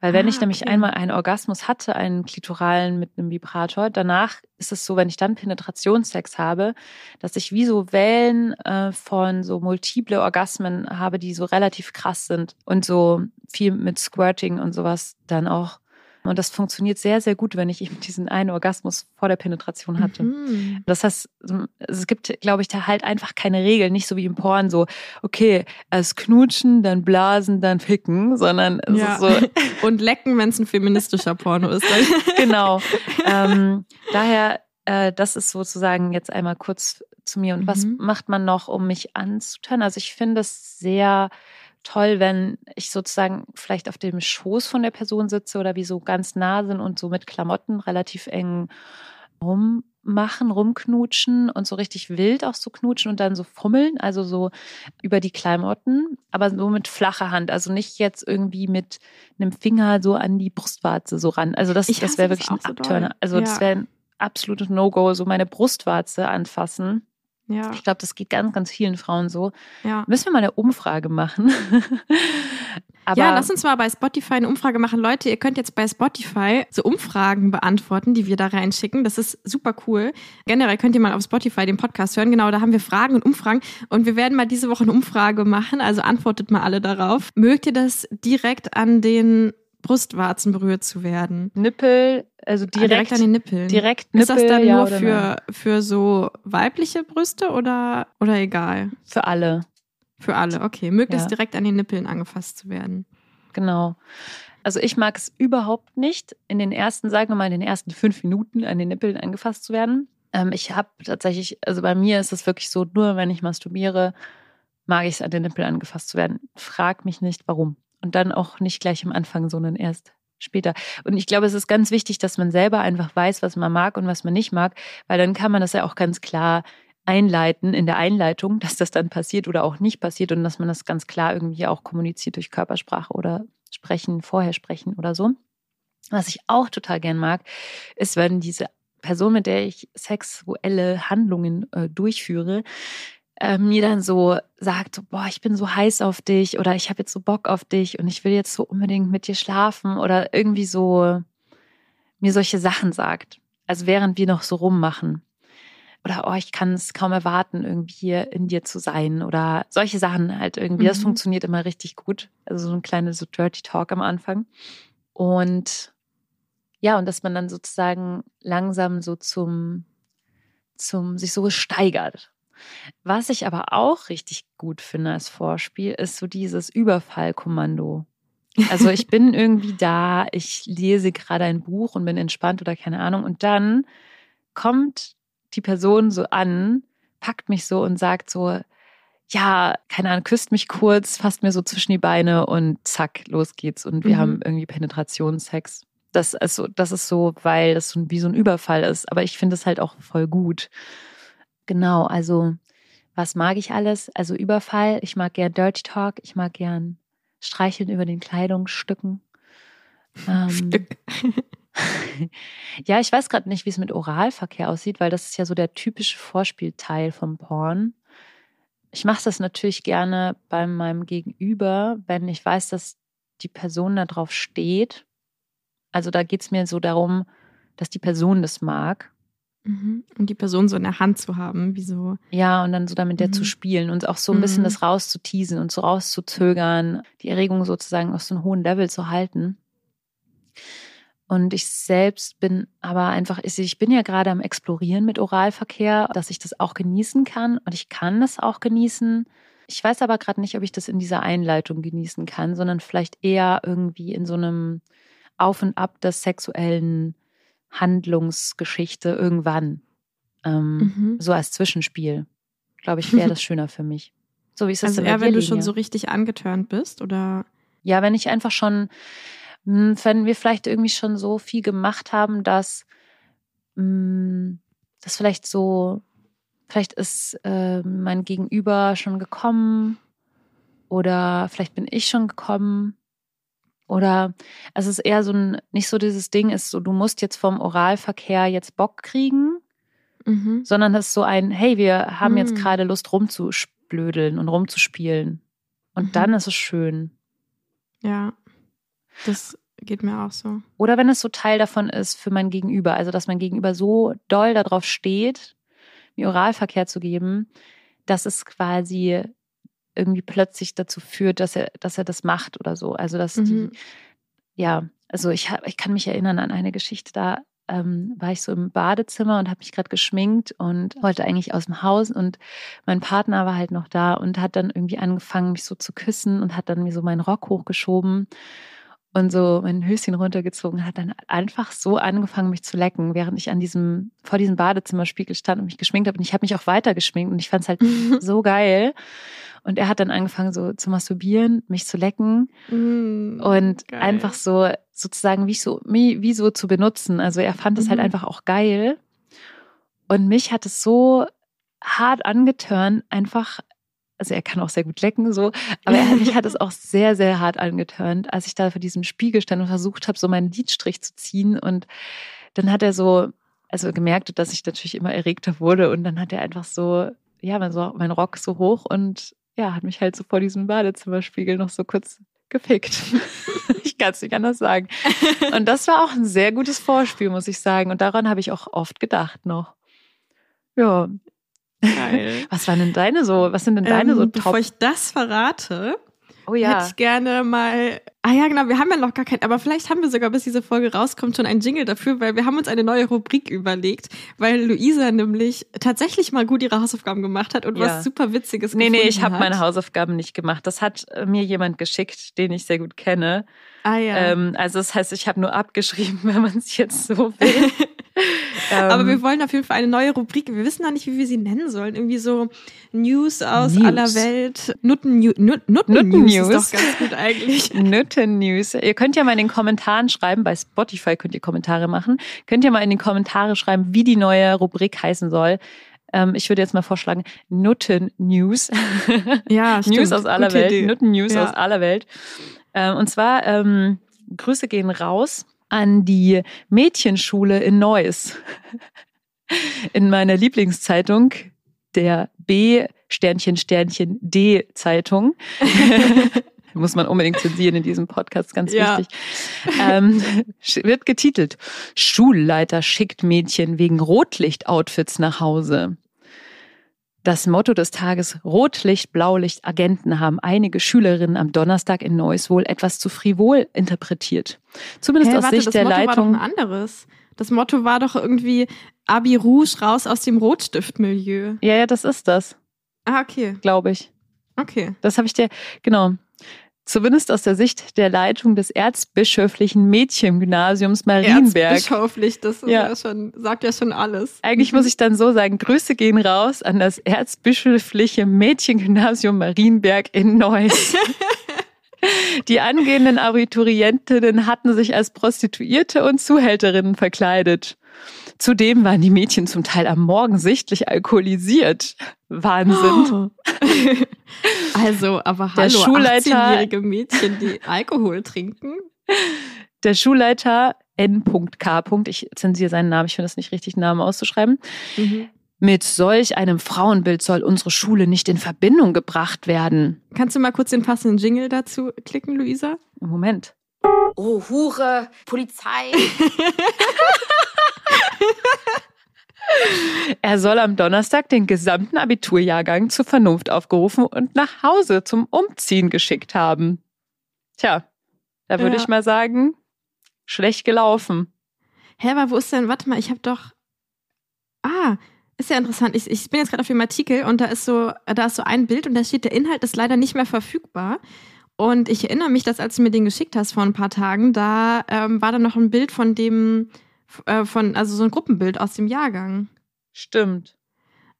Weil wenn ah, ich nämlich okay. einmal einen Orgasmus hatte, einen klitoralen mit einem Vibrator, danach ist es so, wenn ich dann Penetrationssex habe, dass ich wie so Wellen äh, von so multiple Orgasmen habe, die so relativ krass sind und so viel mit Squirting und sowas dann auch Und das funktioniert sehr, sehr gut, wenn ich eben diesen einen Orgasmus vor der Penetration hatte. Mhm. Das heißt, es gibt, glaube ich, da halt einfach keine Regeln, nicht so wie im Porn, so, okay, erst knutschen, dann blasen, dann ficken, sondern es ja. ist so. Und lecken, wenn es ein feministischer Porno ist. genau. Ähm, daher, äh, das ist sozusagen jetzt einmal kurz zu mir. Und mhm. was macht man noch, um mich anzutören? Also ich finde es sehr toll, wenn ich sozusagen vielleicht auf dem Schoß von der Person sitze oder wie so ganz nah sind und so mit Klamotten relativ eng rummachen, rumknutschen und so richtig wild auch so knutschen und dann so fummeln, also so über die Klamotten, aber so mit flacher Hand, also nicht jetzt irgendwie mit einem Finger so an die Brustwarze so ran. Also das, das wäre wirklich ein so Abturner. Also ja. das wäre ein absolutes No-Go, so meine Brustwarze anfassen. Ja. Ich glaube, das geht ganz, ganz vielen Frauen so. Ja. Müssen wir mal eine Umfrage machen. Aber ja, lass uns mal bei Spotify eine Umfrage machen. Leute, ihr könnt jetzt bei Spotify so Umfragen beantworten, die wir da reinschicken. Das ist super cool. Generell könnt ihr mal auf Spotify den Podcast hören. Genau, da haben wir Fragen und Umfragen. Und wir werden mal diese Woche eine Umfrage machen. Also antwortet mal alle darauf. Mögt ihr das direkt an den Brustwarzen berührt zu werden. Nippel, also ah, direkt, direkt an den Nippeln. Direkt Nippel, Ist das dann ja, nur für, für so weibliche Brüste oder, oder egal? Für alle. Für alle, okay. Mögt ja. direkt an den Nippeln angefasst zu werden. Genau. Also ich mag es überhaupt nicht, in den ersten, sagen wir mal, in den ersten fünf Minuten an den Nippeln angefasst zu werden. Ähm, ich habe tatsächlich, also bei mir ist es wirklich so, nur wenn ich masturbiere, mag ich es an den Nippeln angefasst zu werden. Frag mich nicht, warum. Und dann auch nicht gleich am Anfang, sondern erst später. Und ich glaube, es ist ganz wichtig, dass man selber einfach weiß, was man mag und was man nicht mag, weil dann kann man das ja auch ganz klar einleiten in der Einleitung, dass das dann passiert oder auch nicht passiert und dass man das ganz klar irgendwie auch kommuniziert durch Körpersprache oder sprechen, vorher sprechen oder so. Was ich auch total gern mag, ist, wenn diese Person, mit der ich sexuelle Handlungen äh, durchführe, äh, mir dann so sagt, so, boah, ich bin so heiß auf dich oder ich habe jetzt so Bock auf dich und ich will jetzt so unbedingt mit dir schlafen oder irgendwie so mir solche Sachen sagt. Also während wir noch so rummachen. Oder, oh, ich kann es kaum erwarten, irgendwie in dir zu sein. Oder solche Sachen halt irgendwie. Mhm. Das funktioniert immer richtig gut. Also so ein kleines so Dirty Talk am Anfang. Und ja, und dass man dann sozusagen langsam so zum, zum, sich so steigert. Was ich aber auch richtig gut finde als Vorspiel, ist so dieses Überfallkommando. Also ich bin irgendwie da, ich lese gerade ein Buch und bin entspannt oder keine Ahnung. Und dann kommt die Person so an, packt mich so und sagt so, ja, keine Ahnung, küsst mich kurz, fasst mir so zwischen die Beine und zack, los geht's. Und wir mhm. haben irgendwie Penetrationssex. Das ist, so, das ist so, weil das so wie so ein Überfall ist. Aber ich finde es halt auch voll gut. Genau, also was mag ich alles? Also Überfall, ich mag gern Dirty Talk, ich mag gern Streicheln über den Kleidungsstücken. Ähm, ja, ich weiß gerade nicht, wie es mit Oralverkehr aussieht, weil das ist ja so der typische Vorspielteil vom Porn. Ich mache das natürlich gerne bei meinem Gegenüber, wenn ich weiß, dass die Person da drauf steht. Also da geht es mir so darum, dass die Person das mag. Mhm. Und die Person so in der Hand zu haben, wie so. Ja, und dann so damit der zu mhm. spielen und auch so ein bisschen mhm. das rauszuteasen und so rauszuzögern, die Erregung sozusagen auf so einem hohen Level zu halten. Und ich selbst bin aber einfach, ich bin ja gerade am Explorieren mit Oralverkehr, dass ich das auch genießen kann und ich kann das auch genießen. Ich weiß aber gerade nicht, ob ich das in dieser Einleitung genießen kann, sondern vielleicht eher irgendwie in so einem Auf und Ab des sexuellen Handlungsgeschichte irgendwann. Ähm, mhm. So als Zwischenspiel. Glaube ich, wäre das schöner für mich. So wie ist das also eher, wenn du schon so richtig angetörnt bist, oder? Ja, wenn ich einfach schon, hm, wenn wir vielleicht irgendwie schon so viel gemacht haben, dass hm, das vielleicht so, vielleicht ist äh, mein Gegenüber schon gekommen oder vielleicht bin ich schon gekommen oder es ist eher so ein, nicht so dieses Ding ist so, du musst jetzt vom Oralverkehr jetzt Bock kriegen, mhm. sondern es ist so ein, hey, wir haben mhm. jetzt gerade Lust rumzublödeln und rumzuspielen. Und mhm. dann ist es schön. Ja, das geht mir auch so. Oder wenn es so Teil davon ist für mein Gegenüber, also dass mein Gegenüber so doll darauf steht, mir Oralverkehr zu geben, dass es quasi irgendwie plötzlich dazu führt, dass er, dass er das macht oder so. Also dass mhm. die, ja, also ich, ich kann mich erinnern an eine Geschichte, da ähm, war ich so im Badezimmer und habe mich gerade geschminkt und wollte eigentlich aus dem Haus und mein Partner war halt noch da und hat dann irgendwie angefangen, mich so zu küssen und hat dann mir so meinen Rock hochgeschoben und so mein Höschen runtergezogen, hat dann einfach so angefangen, mich zu lecken, während ich an diesem, vor diesem Badezimmerspiegel stand und mich geschminkt habe. Und ich habe mich auch weiter geschminkt und ich fand es halt so geil. Und er hat dann angefangen, so zu masturbieren, mich zu lecken mm, und geil. einfach so sozusagen wie so, wie, wie so zu benutzen. Also er fand es halt mhm. halt einfach auch geil. Und mich hat es so hart angetören, einfach also er kann auch sehr gut lecken, so, aber er, mich hat es auch sehr, sehr hart angetörnt, als ich da vor diesem Spiegel stand und versucht habe, so meinen Lidstrich zu ziehen. Und dann hat er so, also gemerkt, dass ich natürlich immer erregter wurde und dann hat er einfach so, ja, mein, so, mein Rock so hoch und ja, hat mich halt so vor diesem Badezimmerspiegel noch so kurz gefickt. ich kann es nicht anders sagen. Und das war auch ein sehr gutes Vorspiel, muss ich sagen. Und daran habe ich auch oft gedacht noch. Ja, Geil. Was waren denn deine so? Was sind denn deine ähm, so Top? Bevor ich das verrate, oh, ja. hätte ich gerne mal. Ah ja, genau, wir haben ja noch gar keinen, aber vielleicht haben wir sogar, bis diese Folge rauskommt, schon einen Jingle dafür, weil wir haben uns eine neue Rubrik überlegt, weil Luisa nämlich tatsächlich mal gut ihre Hausaufgaben gemacht hat und ja. was super Witziges nee, gefunden Nee, nee, ich habe meine Hausaufgaben nicht gemacht. Das hat äh, mir jemand geschickt, den ich sehr gut kenne. Ah ja. Ähm, also das heißt, ich habe nur abgeschrieben, wenn man es jetzt so will. Aber ähm, wir wollen auf jeden Fall eine neue Rubrik. Wir wissen noch nicht, wie wir sie nennen sollen. Irgendwie so News aus News. aller Welt. Nutten, Nutten, Nutten, Nutten News, News ist doch ganz gut eigentlich. Nutten News. Ihr könnt ja mal in den Kommentaren schreiben, bei Spotify könnt ihr Kommentare machen. Könnt ihr mal in den Kommentare schreiben, wie die neue Rubrik heißen soll ähm, ich würde jetzt mal vorschlagen, Nutten News. Ja, stimmt. News aus aller Gute Welt. Idee. Nutten News ja. aus aller Welt. Ähm, und zwar, ähm, Grüße gehen raus an die Mädchenschule in Neuss. In meiner Lieblingszeitung, der B Sternchen Sternchen D Zeitung. Muss man unbedingt zensieren in diesem Podcast, ganz ja. wichtig. Ähm, wird getitelt: Schulleiter schickt Mädchen wegen Rotlicht-Outfits nach Hause. Das Motto des Tages Rotlicht, Blaulicht, Agenten haben einige Schülerinnen am Donnerstag in Neuss wohl etwas zu frivol interpretiert. Zumindest hey, aus warte, Sicht der Motto Leitung. War doch ein anderes. Das Motto war doch irgendwie Abi Rouge raus aus dem Rotstiftmilieu. Ja, ja, das ist das. Ah, okay. Glaube ich. Okay. Das habe ich dir, genau zumindest aus der Sicht der Leitung des erzbischöflichen Mädchengymnasiums Marienberg. Erzbischöflich, das ja. ja. schon, sagt ja schon alles. Eigentlich muss ich dann so sagen, Grüße gehen raus an das erzbischöfliche Mädchengymnasium Marienberg in Neuss. Die angehenden Abiturientinnen hatten sich als Prostituierte und Zuhälterinnen verkleidet. Zudem waren die Mädchen zum Teil am Morgen sichtlich alkoholisiert. Wahnsinn. Oh. Also, aber hallo, der Schulleiter, 18-jährige Mädchen, die Alkohol trinken. Der Schulleiter N.K. Ich zensiere seinen Namen, ich finde es nicht richtig, Namen auszuschreiben. Mhm. Mit solch einem Frauenbild soll unsere Schule nicht in Verbindung gebracht werden. Kannst du mal kurz den passenden Jingle dazu klicken, Luisa? Moment. Oh, Hure, Polizei. Er soll am Donnerstag den gesamten Abiturjahrgang zur Vernunft aufgerufen und nach Hause zum Umziehen geschickt haben. Tja, da würde ja. ich mal sagen, schlecht gelaufen. Hä, aber wo ist denn, warte mal, ich habe doch. Ah, ist ja interessant. Ich, ich bin jetzt gerade auf dem Artikel und da ist so, da ist so ein Bild und da steht, der Inhalt ist leider nicht mehr verfügbar. Und ich erinnere mich, dass als du mir den geschickt hast vor ein paar Tagen, da ähm, war da noch ein Bild von dem äh, von, also so ein Gruppenbild aus dem Jahrgang. Stimmt.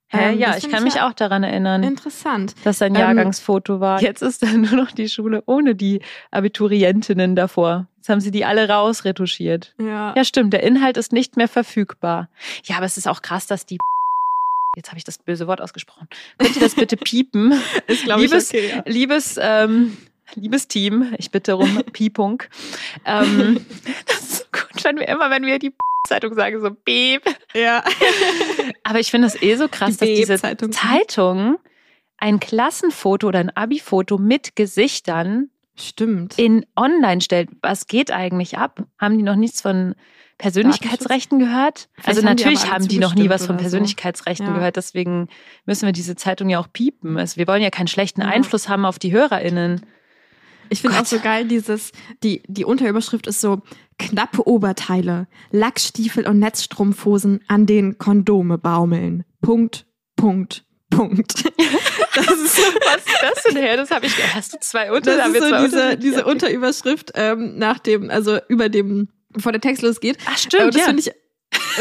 Hä, ähm, ja, ich kann mich ja auch daran erinnern. Interessant. Dass ein ähm, Jahrgangsfoto ähm, war. Jetzt ist dann nur noch die Schule ohne die Abiturientinnen davor. Jetzt haben sie die alle rausretuschiert. Ja. Ja, stimmt. Der Inhalt ist nicht mehr verfügbar. Ja, aber es ist auch krass, dass die Jetzt habe ich das böse Wort ausgesprochen. Könnt ihr das bitte piepen? ist, glaube ich, okay, ja. Liebes, ähm, liebes Team, ich bitte um Piepung. ähm, das ist so gut, wenn wir immer, wenn wir die Zeitung sagen, so Beep. Ja. Aber ich finde es eh so krass, die dass diese Zeitung. Zeitung ein Klassenfoto oder ein Abi-Foto mit Gesichtern Stimmt. in online stellt. Was geht eigentlich ab? Haben die noch nichts von Persönlichkeitsrechten gehört? Vielleicht also haben natürlich die haben die noch nie was von Persönlichkeitsrechten so. ja. gehört, deswegen müssen wir diese Zeitung ja auch piepen. Also wir wollen ja keinen schlechten ja. Einfluss haben auf die HörerInnen. Ich finde auch so geil, dieses, die, die Unterüberschrift ist so, knappe Oberteile, Lackstiefel und Netzstrumpfhosen, an denen Kondome baumeln. Punkt, Punkt, Punkt. Das ist so, was ist das denn her? Das habe ich. Hast du zwei Unter? Das ist so diese, diese Unterüberschrift ähm, nach dem, also über dem, bevor der Text losgeht. Ach stimmt. Äh, das ja. finde ich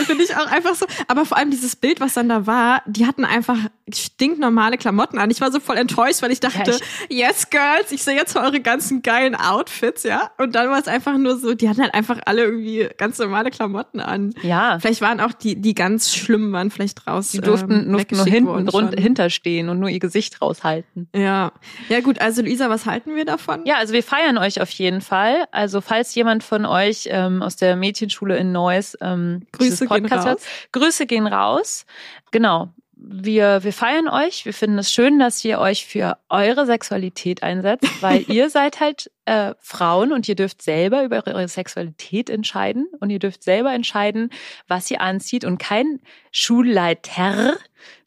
Finde ich auch einfach so. Aber vor allem dieses Bild, was dann da war, die hatten einfach stinknormale Klamotten an. Ich war so voll enttäuscht, weil ich dachte, ja, ich yes, Girls, ich sehe jetzt eure ganzen geilen Outfits, ja. Und dann war es einfach nur so, die hatten halt einfach alle irgendwie ganz normale Klamotten an. Ja. Vielleicht waren auch die, die ganz schlimmen waren vielleicht raus. Die durften, ähm, durften nur hinten rund, hinterstehen und nur ihr Gesicht raushalten. Ja. Ja, gut. Also, Luisa, was halten wir davon? Ja, also wir feiern euch auf jeden Fall. Also, falls jemand von euch ähm, aus der Mädchenschule in Neuss ähm, Grüße gehen raus. Grüße gehen raus. Genau. Wir, wir feiern euch. Wir finden es schön, dass ihr euch für eure Sexualität einsetzt, weil ihr seid halt äh, Frauen und ihr dürft selber über eure Sexualität entscheiden und ihr dürft selber entscheiden, was ihr anzieht und kein Schulleiter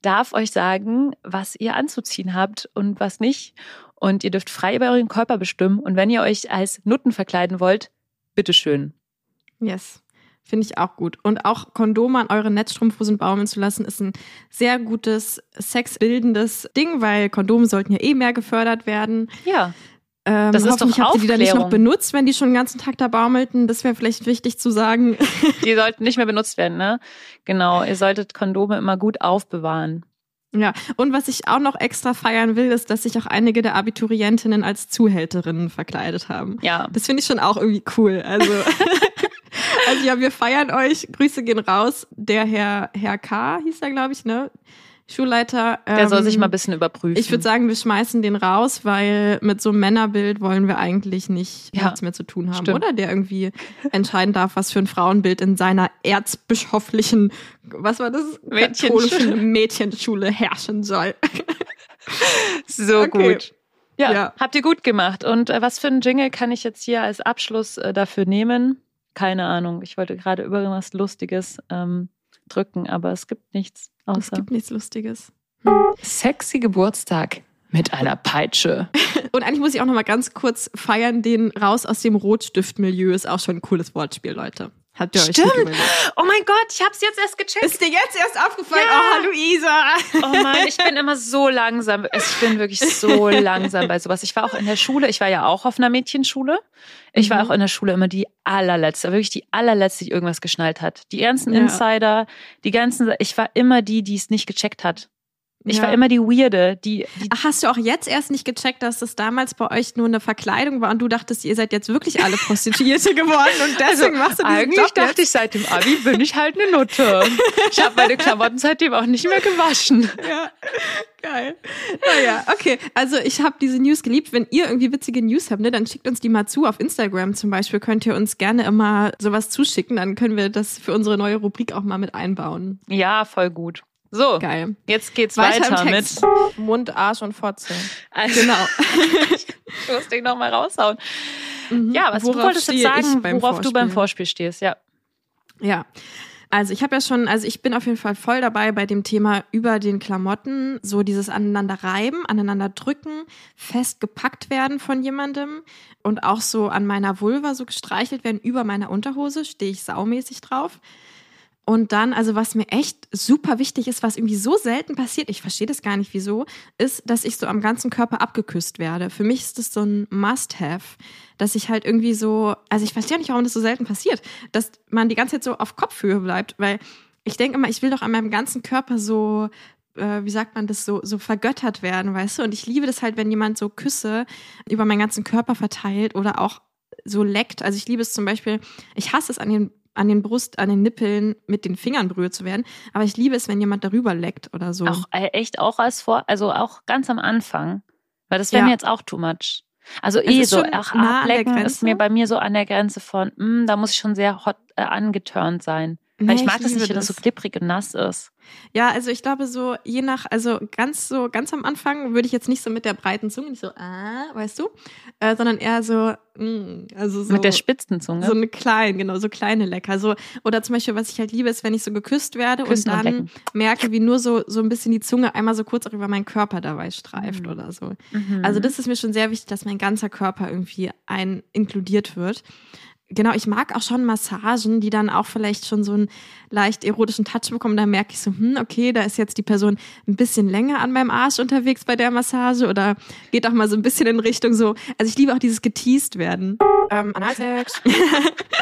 darf euch sagen, was ihr anzuziehen habt und was nicht. Und ihr dürft frei über euren Körper bestimmen. Und wenn ihr euch als Nutten verkleiden wollt, bitteschön. Yes. Finde ich auch gut. Und auch Kondome an eure Netzstrumpfhosen baumeln zu lassen, ist ein sehr gutes sexbildendes Ding, weil Kondome sollten ja eh mehr gefördert werden. Ja. Ähm, das ist doch habt ihr die dann nicht noch benutzt, wenn die schon den ganzen Tag da baumelten. Das wäre vielleicht wichtig zu sagen. Die sollten nicht mehr benutzt werden, ne? Genau. Ihr solltet Kondome immer gut aufbewahren. Ja, und was ich auch noch extra feiern will, ist, dass sich auch einige der Abiturientinnen als Zuhälterinnen verkleidet haben. Ja. Das finde ich schon auch irgendwie cool. Also Also ja, wir feiern euch. Grüße gehen raus. Der Herr, Herr K. hieß er, glaube ich, ne? Schulleiter. Der ähm, soll sich mal ein bisschen überprüfen. Ich würde sagen, wir schmeißen den raus, weil mit so einem Männerbild wollen wir eigentlich nicht ja, nichts mehr zu tun haben, stimmt. oder? Der irgendwie entscheiden darf, was für ein Frauenbild in seiner erzbischöflichen, was war das? Mädchenschule, Mädchenschule herrschen soll. so okay. gut. Ja, ja, habt ihr gut gemacht. Und äh, was für ein Jingle kann ich jetzt hier als Abschluss äh, dafür nehmen? Keine Ahnung. Ich wollte gerade irgendwas Lustiges ähm, drücken, aber es gibt nichts. Außer es gibt nichts Lustiges. Hm. Sexy Geburtstag mit einer Peitsche. Und eigentlich muss ich auch noch mal ganz kurz feiern, den raus aus dem Rotstiftmilieu ist auch schon ein cooles Wortspiel, Leute. Hat ihr Stimmt. euch Oh mein Gott, ich hab's jetzt erst gecheckt. Ist dir jetzt erst aufgefallen? Ja. Oh, hallo Isa. Oh Mann, ich bin immer so langsam. Ich bin wirklich so langsam bei sowas. Ich war auch in der Schule, ich war ja auch auf einer Mädchenschule. Ich war mhm. auch in der Schule immer die allerletzte, wirklich die allerletzte, die irgendwas geschnallt hat. Die ganzen ja. Insider, die ganzen, ich war immer die, die es nicht gecheckt hat. Ich ja. war immer die Weirde, die, die. Hast du auch jetzt erst nicht gecheckt, dass das damals bei euch nur eine Verkleidung war und du dachtest, ihr seid jetzt wirklich alle Prostituierte geworden und deswegen also, machst du diesen Eigentlich Job dachte ich, seit dem Abi bin ich halt eine Nutte. Ich habe meine Klamotten seitdem auch nicht mehr gewaschen. Ja, geil. Naja, okay. Also ich habe diese News geliebt. Wenn ihr irgendwie witzige News habt, ne, dann schickt uns die mal zu. Auf Instagram zum Beispiel könnt ihr uns gerne immer sowas zuschicken. Dann können wir das für unsere neue Rubrik auch mal mit einbauen. Ja, voll gut. So, Geil. jetzt geht's weiter, weiter mit Mund, Arsch und Fotze. Also, genau. ich muss dich nochmal raushauen. Mhm. Ja, was worauf du wolltest jetzt sagen, worauf Vorspiel? du beim Vorspiel stehst, ja. Ja. Also ich habe ja schon, also ich bin auf jeden Fall voll dabei bei dem Thema über den Klamotten, so dieses aneinander reiben, aneinander drücken, fest gepackt werden von jemandem und auch so an meiner Vulva so gestreichelt werden über meiner Unterhose, stehe ich saumäßig drauf. Und dann, also was mir echt super wichtig ist, was irgendwie so selten passiert, ich verstehe das gar nicht wieso, ist, dass ich so am ganzen Körper abgeküsst werde. Für mich ist das so ein Must-Have, dass ich halt irgendwie so, also ich verstehe nicht, warum das so selten passiert, dass man die ganze Zeit so auf Kopfhöhe bleibt, weil ich denke immer, ich will doch an meinem ganzen Körper so äh, wie sagt man das, so, so vergöttert werden, weißt du? Und ich liebe das halt, wenn jemand so Küsse über meinen ganzen Körper verteilt oder auch so leckt. Also ich liebe es zum Beispiel, ich hasse es an den an den Brust, an den Nippeln mit den Fingern berührt zu werden. Aber ich liebe es, wenn jemand darüber leckt oder so. Auch äh, echt auch als vor, also auch ganz am Anfang. Weil das wäre ja. mir jetzt auch too much. Also eh so, ach, nah ablecken ist mir bei mir so an der Grenze von, mh, hm, da muss ich schon sehr hot äh, angeturnt sein. Weil ich mag das nicht, wenn das so klipprig und nass ist. Ja, also ich glaube so, je nach, also ganz so, ganz am Anfang würde ich jetzt nicht so mit der breiten Zunge, nicht so, ah, weißt du, äh, sondern eher so, mm, also so. Mit der spitzen Zunge? So eine kleine, genau, so kleine Lecker. So, oder zum Beispiel, was ich halt liebe, ist, wenn ich so geküsst werde Küssen und dann und merke, wie nur so, so ein bisschen die Zunge einmal so kurz auch über meinen Körper dabei streift mhm. oder so. Mhm. Also das ist mir schon sehr wichtig, dass mein ganzer Körper irgendwie ein inkludiert wird genau, ich mag auch schon Massagen, die dann auch vielleicht schon so einen leicht erotischen Touch bekommen. Da merke ich so, hm, okay, da ist jetzt die Person ein bisschen länger an meinem Arsch unterwegs bei der Massage oder geht auch mal so ein bisschen in Richtung so. Also ich liebe auch dieses geteased werden. Ähm, Analsex.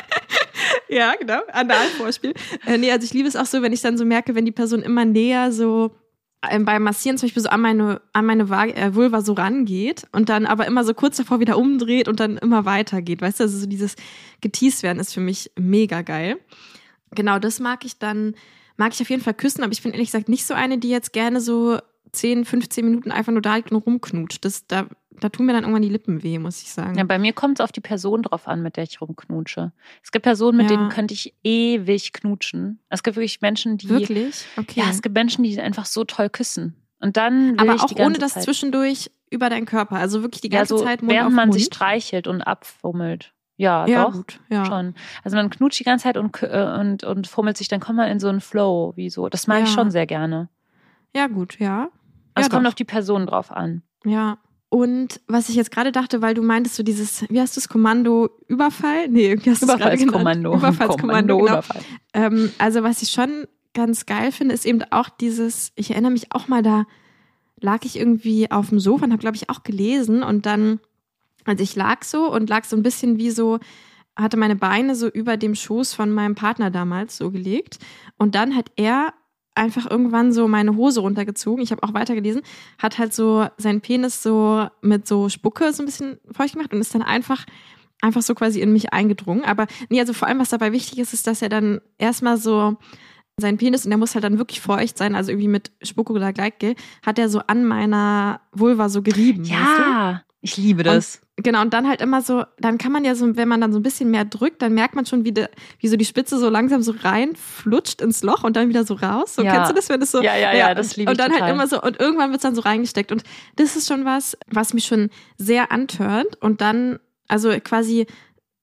ja, genau, Analvorspiel. Äh, nee, also ich liebe es auch so, wenn ich dann so merke, wenn die Person immer näher so beim Massieren zum Beispiel so an meine, an meine äh, Vulva so rangeht und dann aber immer so kurz davor wieder umdreht und dann immer weitergeht. Weißt du, also so dieses geteased werden ist für mich mega geil. Genau, das mag ich dann, mag ich auf jeden Fall küssen, aber ich bin ehrlich gesagt nicht so eine, die jetzt gerne so 10, 15 Minuten einfach nur da liegt und rumknutscht. Das, da, da tun mir dann irgendwann die Lippen weh, muss ich sagen. Ja, bei mir kommt es auf die Person drauf an, mit der ich rumknutsche. Es gibt Personen, mit ja. denen könnte ich ewig knutschen. Es gibt wirklich Menschen, die. Wirklich? Okay. Ja, es gibt Menschen, die einfach so toll küssen. Und dann. Aber auch ohne das Zeit. zwischendurch über deinen Körper. Also wirklich die ganze ja, so Zeit Mund Während man Mund. sich streichelt und abfummelt. Ja, ja, doch. Gut, ja. Schon. Also man knutscht die ganze Zeit und, äh, und, und fummelt sich, dann kommt man in so einen Flow, wie so. Das mag ja. ich schon sehr gerne. Ja, gut, ja. Ja, es kommt auf die Person drauf an. Ja. Und was ich jetzt gerade dachte, weil du meintest, so dieses, wie hast du es, Kommando Überfall? Nee, irgendwie hast du Überfallskommando. Überfallskommando, genau. Überfall. ähm, also was ich schon ganz geil finde, ist eben auch dieses, ich erinnere mich auch mal, da lag ich irgendwie auf dem Sofa und habe, glaube ich, auch gelesen und dann, also ich lag so und lag so ein bisschen wie so, hatte meine Beine so über dem Schoß von meinem Partner damals so gelegt und dann hat er einfach irgendwann so meine Hose runtergezogen. Ich habe auch weitergelesen, hat halt so seinen Penis so mit so Spucke so ein bisschen feucht gemacht und ist dann einfach einfach so quasi in mich eingedrungen. Aber nee, also vor allem, was dabei wichtig ist, ist, dass er dann erstmal so seinen Penis, und der muss halt dann wirklich feucht sein, also irgendwie mit Spucke oder Gleitgel, hat er so an meiner Vulva so gerieben. Ja? Ich liebe das. Und, genau, und dann halt immer so, dann kann man ja so, wenn man dann so ein bisschen mehr drückt, dann merkt man schon, wie, de, wie so die Spitze so langsam so reinflutscht ins Loch und dann wieder so raus. So, ja. kennst du das, wenn das so. Ja, ja, ja, ja das liebe ich. Und dann halt total. halt immer so, und irgendwann wird es dann so reingesteckt. Und das ist schon was, was mich schon sehr antörnt. Und dann, also quasi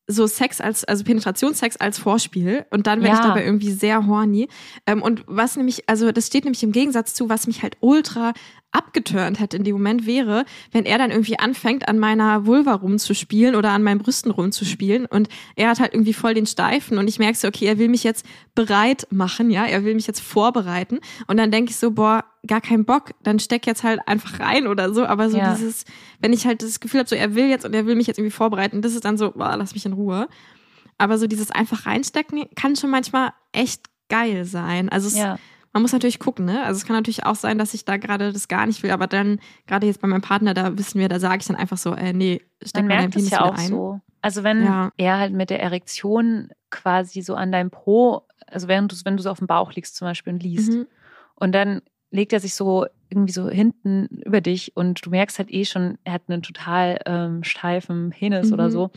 so Sex als, also Penetrationssex als Vorspiel und dann werde ja. ich dabei irgendwie sehr horny. Ähm, und was nämlich, also das steht nämlich im Gegensatz zu, was mich halt ultra abgeturnt hätte in dem Moment wäre, wenn er dann irgendwie anfängt, an meiner Vulva rumzuspielen oder an meinen Brüsten rumzuspielen und er hat halt irgendwie voll den Steifen und ich merke so, okay, er will mich jetzt bereit machen, ja, er will mich jetzt vorbereiten und dann denke ich so, boah, gar keinen Bock, dann steck jetzt halt einfach rein oder so, aber so ja. dieses, wenn ich halt das Gefühl habe, so er will jetzt und er will mich jetzt irgendwie vorbereiten, das ist dann so, boah, lass mich in Ruhe. Aber so dieses einfach reinstecken kann schon manchmal echt geil sein. Also es, ja man muss natürlich gucken, ne? Also es kann natürlich auch sein, dass ich da gerade das gar nicht will, aber dann, gerade jetzt bei meinem Partner, da wissen wir, da sage ich dann einfach so, äh, nee, steck mal dein Penis ja auch ein. So. Also wenn ja. er halt mit der Erektion quasi so an deinem Po, also während du, wenn du so auf dem Bauch liegst zum Beispiel und liest, mhm. und dann legt er sich so irgendwie so hinten über dich und du merkst halt eh schon, er hat einen total ähm, steifen Penis mhm. oder so.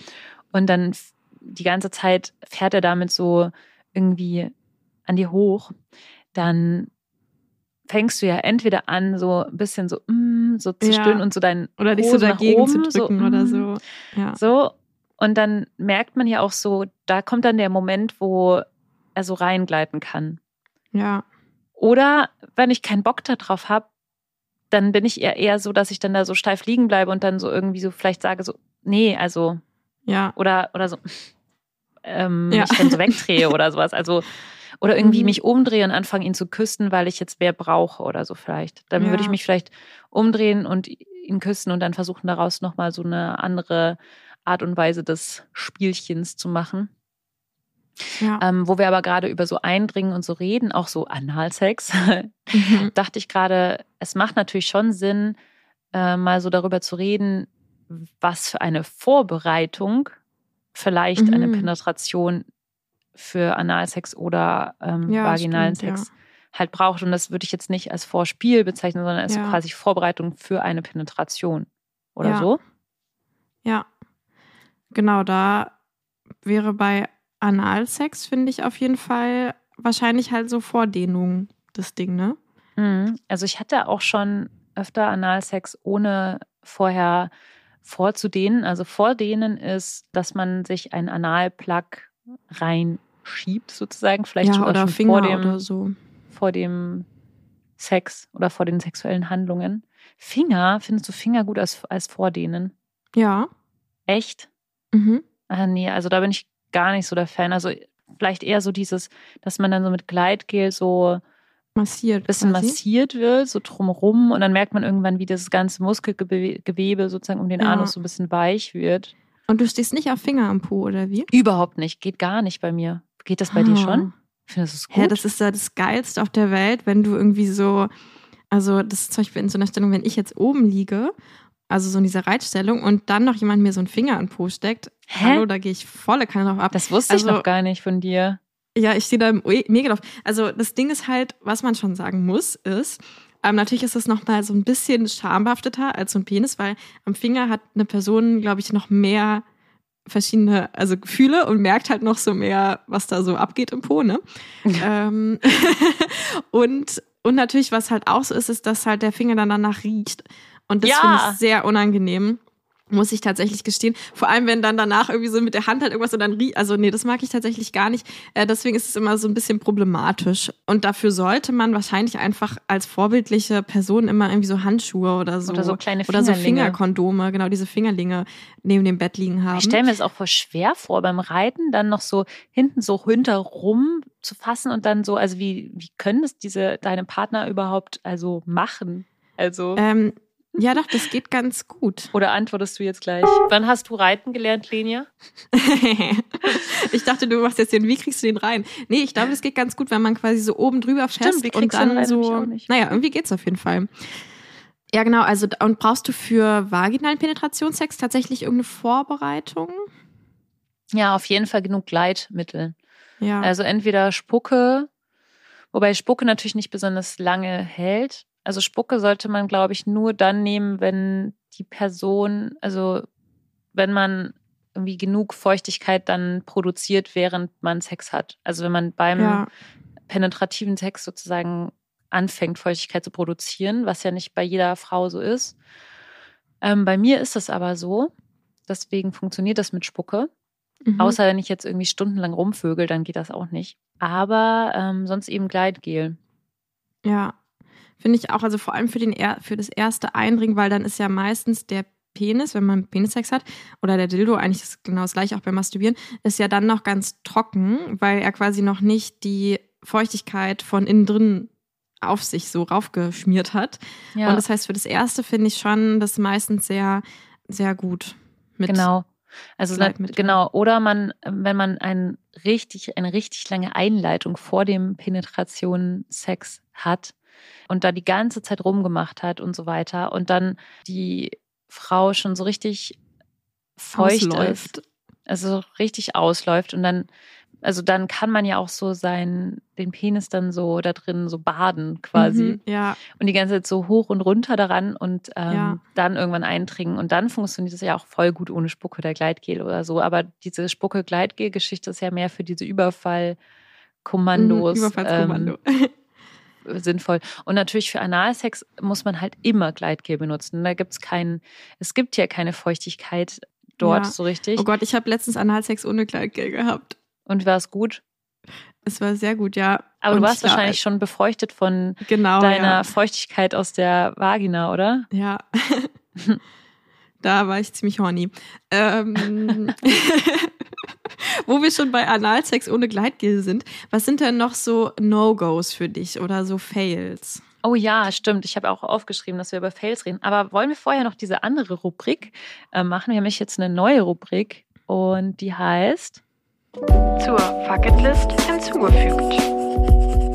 Und dann die ganze Zeit fährt er damit so irgendwie an dir hoch dann fängst du ja entweder an, so ein bisschen so, mm, so zu ja. stöhnen und so deinen oder dich so dagegen oben, zu drücken so, oder mm, so. Ja. So und dann merkt man ja auch so, da kommt dann der Moment, wo er so reingleiten kann. Ja. Oder wenn ich keinen Bock darauf habe, dann bin ich eher, eher so, dass ich dann da so steif liegen bleibe und dann so irgendwie so vielleicht sage so, nee, also ja. Oder oder so ähm, ja. ich dann so wegdrehe oder sowas. Also oder irgendwie mhm. mich umdrehe und anfange, ihn zu küssen, weil ich jetzt wer brauche oder so vielleicht. Dann ja. würde ich mich vielleicht umdrehen und ihn küssen und dann versuchen, daraus nochmal so eine andere Art und Weise des Spielchens zu machen. Ja. Ähm, wo wir aber gerade über so Eindringen und so reden, auch so Analsex, mhm. dachte ich gerade, es macht natürlich schon Sinn, äh, mal so darüber zu reden, was für eine Vorbereitung vielleicht mhm. eine Penetration für Analsex oder ähm, ja, vaginalen stimmt, Sex ja. halt braucht. Und das würde ich jetzt nicht als Vorspiel bezeichnen, sondern als ja. quasi Vorbereitung für eine Penetration oder so. Ja, genau, da wäre bei Analsex, finde ich auf jeden Fall wahrscheinlich halt so Vordehnung, das Ding, ne? Mhm. Also ich hatte auch schon öfter Analsex, ohne vorher vorzudehnen. Also vordehnen ist, dass man sich einen Analplug reinschiebt, sozusagen. Vielleicht ja, sogar oder schon Finger vor dem, oder so. vor dem Sex oder vor den sexuellen Handlungen. Finger, findest du Finger gut als, als Vordehnen? Ja. Echt? Mhm. Ah, nee, also da bin ich gar nicht so der Fan. Also vielleicht eher so dieses, dass man dann so mit Gleitgel so Massiert. ein bisschen quasi. massiert wird, so drumherum. Und dann merkt man irgendwann, wie das ganze Muskelgewebe sozusagen um den Ja. Anus so ein bisschen weich wird. Und du stehst nicht auf Finger am Po, oder wie? Überhaupt nicht. Geht gar nicht bei mir. Geht das bei dir Ah. schon? Ich finde, das ist gut. Hä, das ist ja das Geilste auf der Welt, wenn du irgendwie so, also das ist zum Beispiel in so einer Stellung, wenn ich jetzt oben liege, also so in dieser Reitstellung und dann noch jemand mir so einen Finger an den Po steckt, Hä? hallo, da gehe ich volle Kanne drauf ab. das wusste ich Also- noch gar nicht von dir. Ja, ich stehe da im E- mega drauf. Also das Ding ist halt, was man schon sagen muss, ist, ähm, natürlich ist es nochmal so ein bisschen schambehafteter als so ein Penis, weil am Finger hat eine Person, glaube ich, noch mehr verschiedene, also Gefühle und merkt halt noch so mehr, was da so abgeht im Po, ne? ähm, und, und natürlich, was halt auch so ist, ist, dass halt der Finger dann danach riecht. Und das Ja. finde ich sehr unangenehm. Muss ich tatsächlich gestehen. Vor allem, wenn dann danach irgendwie so mit der Hand halt irgendwas und dann riecht. Also, nee, das mag ich tatsächlich gar nicht. Äh, deswegen ist es immer so ein bisschen problematisch. Und dafür sollte man wahrscheinlich einfach als vorbildliche Person immer irgendwie so Handschuhe oder so. Oder so kleine Oder so Fingerlinge. Fingerkondome, genau, diese Fingerlinge neben dem Bett liegen haben. Ich stelle mir das auch voll schwer vor, beim Reiten dann noch so hinten so hinterrum zu fassen und dann so, also wie, wie können das diese, deine Partner überhaupt also machen? Also, ähm, ja, doch, das geht ganz gut. oder antwortest du jetzt gleich? Wann hast du reiten gelernt, Lenia? ich dachte, du machst jetzt den, wie kriegst du den rein? Nee, ich glaube, das geht ganz gut, wenn man quasi so oben drüber fest wie und kriegst du den dann rein? So. auch nicht. Naja, irgendwie geht's auf jeden Fall. Ja, genau. Also, und brauchst du für vaginalen Penetrationssex tatsächlich irgendeine Vorbereitung? Ja, auf jeden Fall genug Gleitmittel. Ja. Also entweder Spucke, wobei Spucke natürlich nicht besonders lange hält. Also Spucke sollte man, glaube ich, nur dann nehmen, wenn die Person, also wenn man irgendwie genug Feuchtigkeit dann produziert, während man Sex hat. Also wenn man beim ja. penetrativen Sex sozusagen anfängt, Feuchtigkeit zu produzieren, was ja nicht bei jeder Frau so ist. Ähm, bei mir ist das aber so. Deswegen funktioniert das mit Spucke. Mhm. Außer wenn ich jetzt irgendwie stundenlang rumvögel, dann geht das auch nicht. Aber ähm, sonst eben Gleitgel. Ja. Finde ich auch, also vor allem für, den für das erste Eindringen, weil dann ist ja meistens der Penis, wenn man Penissex hat, oder der Dildo, eigentlich ist genau das gleiche auch beim Masturbieren, ist ja dann noch ganz trocken, weil er quasi noch nicht die Feuchtigkeit von innen drin auf sich so raufgeschmiert hat. Ja, Und das heißt, für das erste finde ich schon das meistens sehr, sehr gut. Mit genau. Also genau. Oder man, wenn man ein richtig, eine richtig lange Einleitung vor dem Penetration-Sex hat und da die ganze Zeit rumgemacht hat und so weiter und dann die Frau schon so richtig feucht ist, ausläuft. also richtig ausläuft und dann, also dann kann man ja auch so sein, den Penis dann so da drin so baden quasi Mhm, ja, und die ganze Zeit so hoch und runter daran und ähm, Ja. dann irgendwann eintrinken und dann funktioniert es ja auch voll gut ohne Spucke oder Gleitgel oder so, aber diese Spucke-Gleitgel-Geschichte ist ja mehr für diese Überfallkommandos Mhm, Überfallskommando. ähm, sinnvoll. Und natürlich für Analsex muss man halt immer Gleitgel benutzen. Da gibt es keinen, es gibt ja keine Feuchtigkeit dort Ja. so richtig. oh Gott, ich habe letztens Analsex ohne Kleidgel gehabt. Und war es gut. Es war sehr gut, ja. Aber Und du warst ich war- wahrscheinlich schon befeuchtet von genau, deiner ja. Feuchtigkeit aus der Vagina, oder? Ja. da war ich ziemlich horny. Ähm, wo wir schon bei Analsex ohne Gleitgel sind, was sind denn noch so No-Gos für dich oder so Fails? Oh ja, stimmt. Ich habe auch aufgeschrieben, dass wir über Fails reden. Aber wollen wir vorher noch diese andere Rubrik äh, machen? Wir haben nämlich jetzt eine neue Rubrik und die heißt Zur Fucketlist hinzugefügt.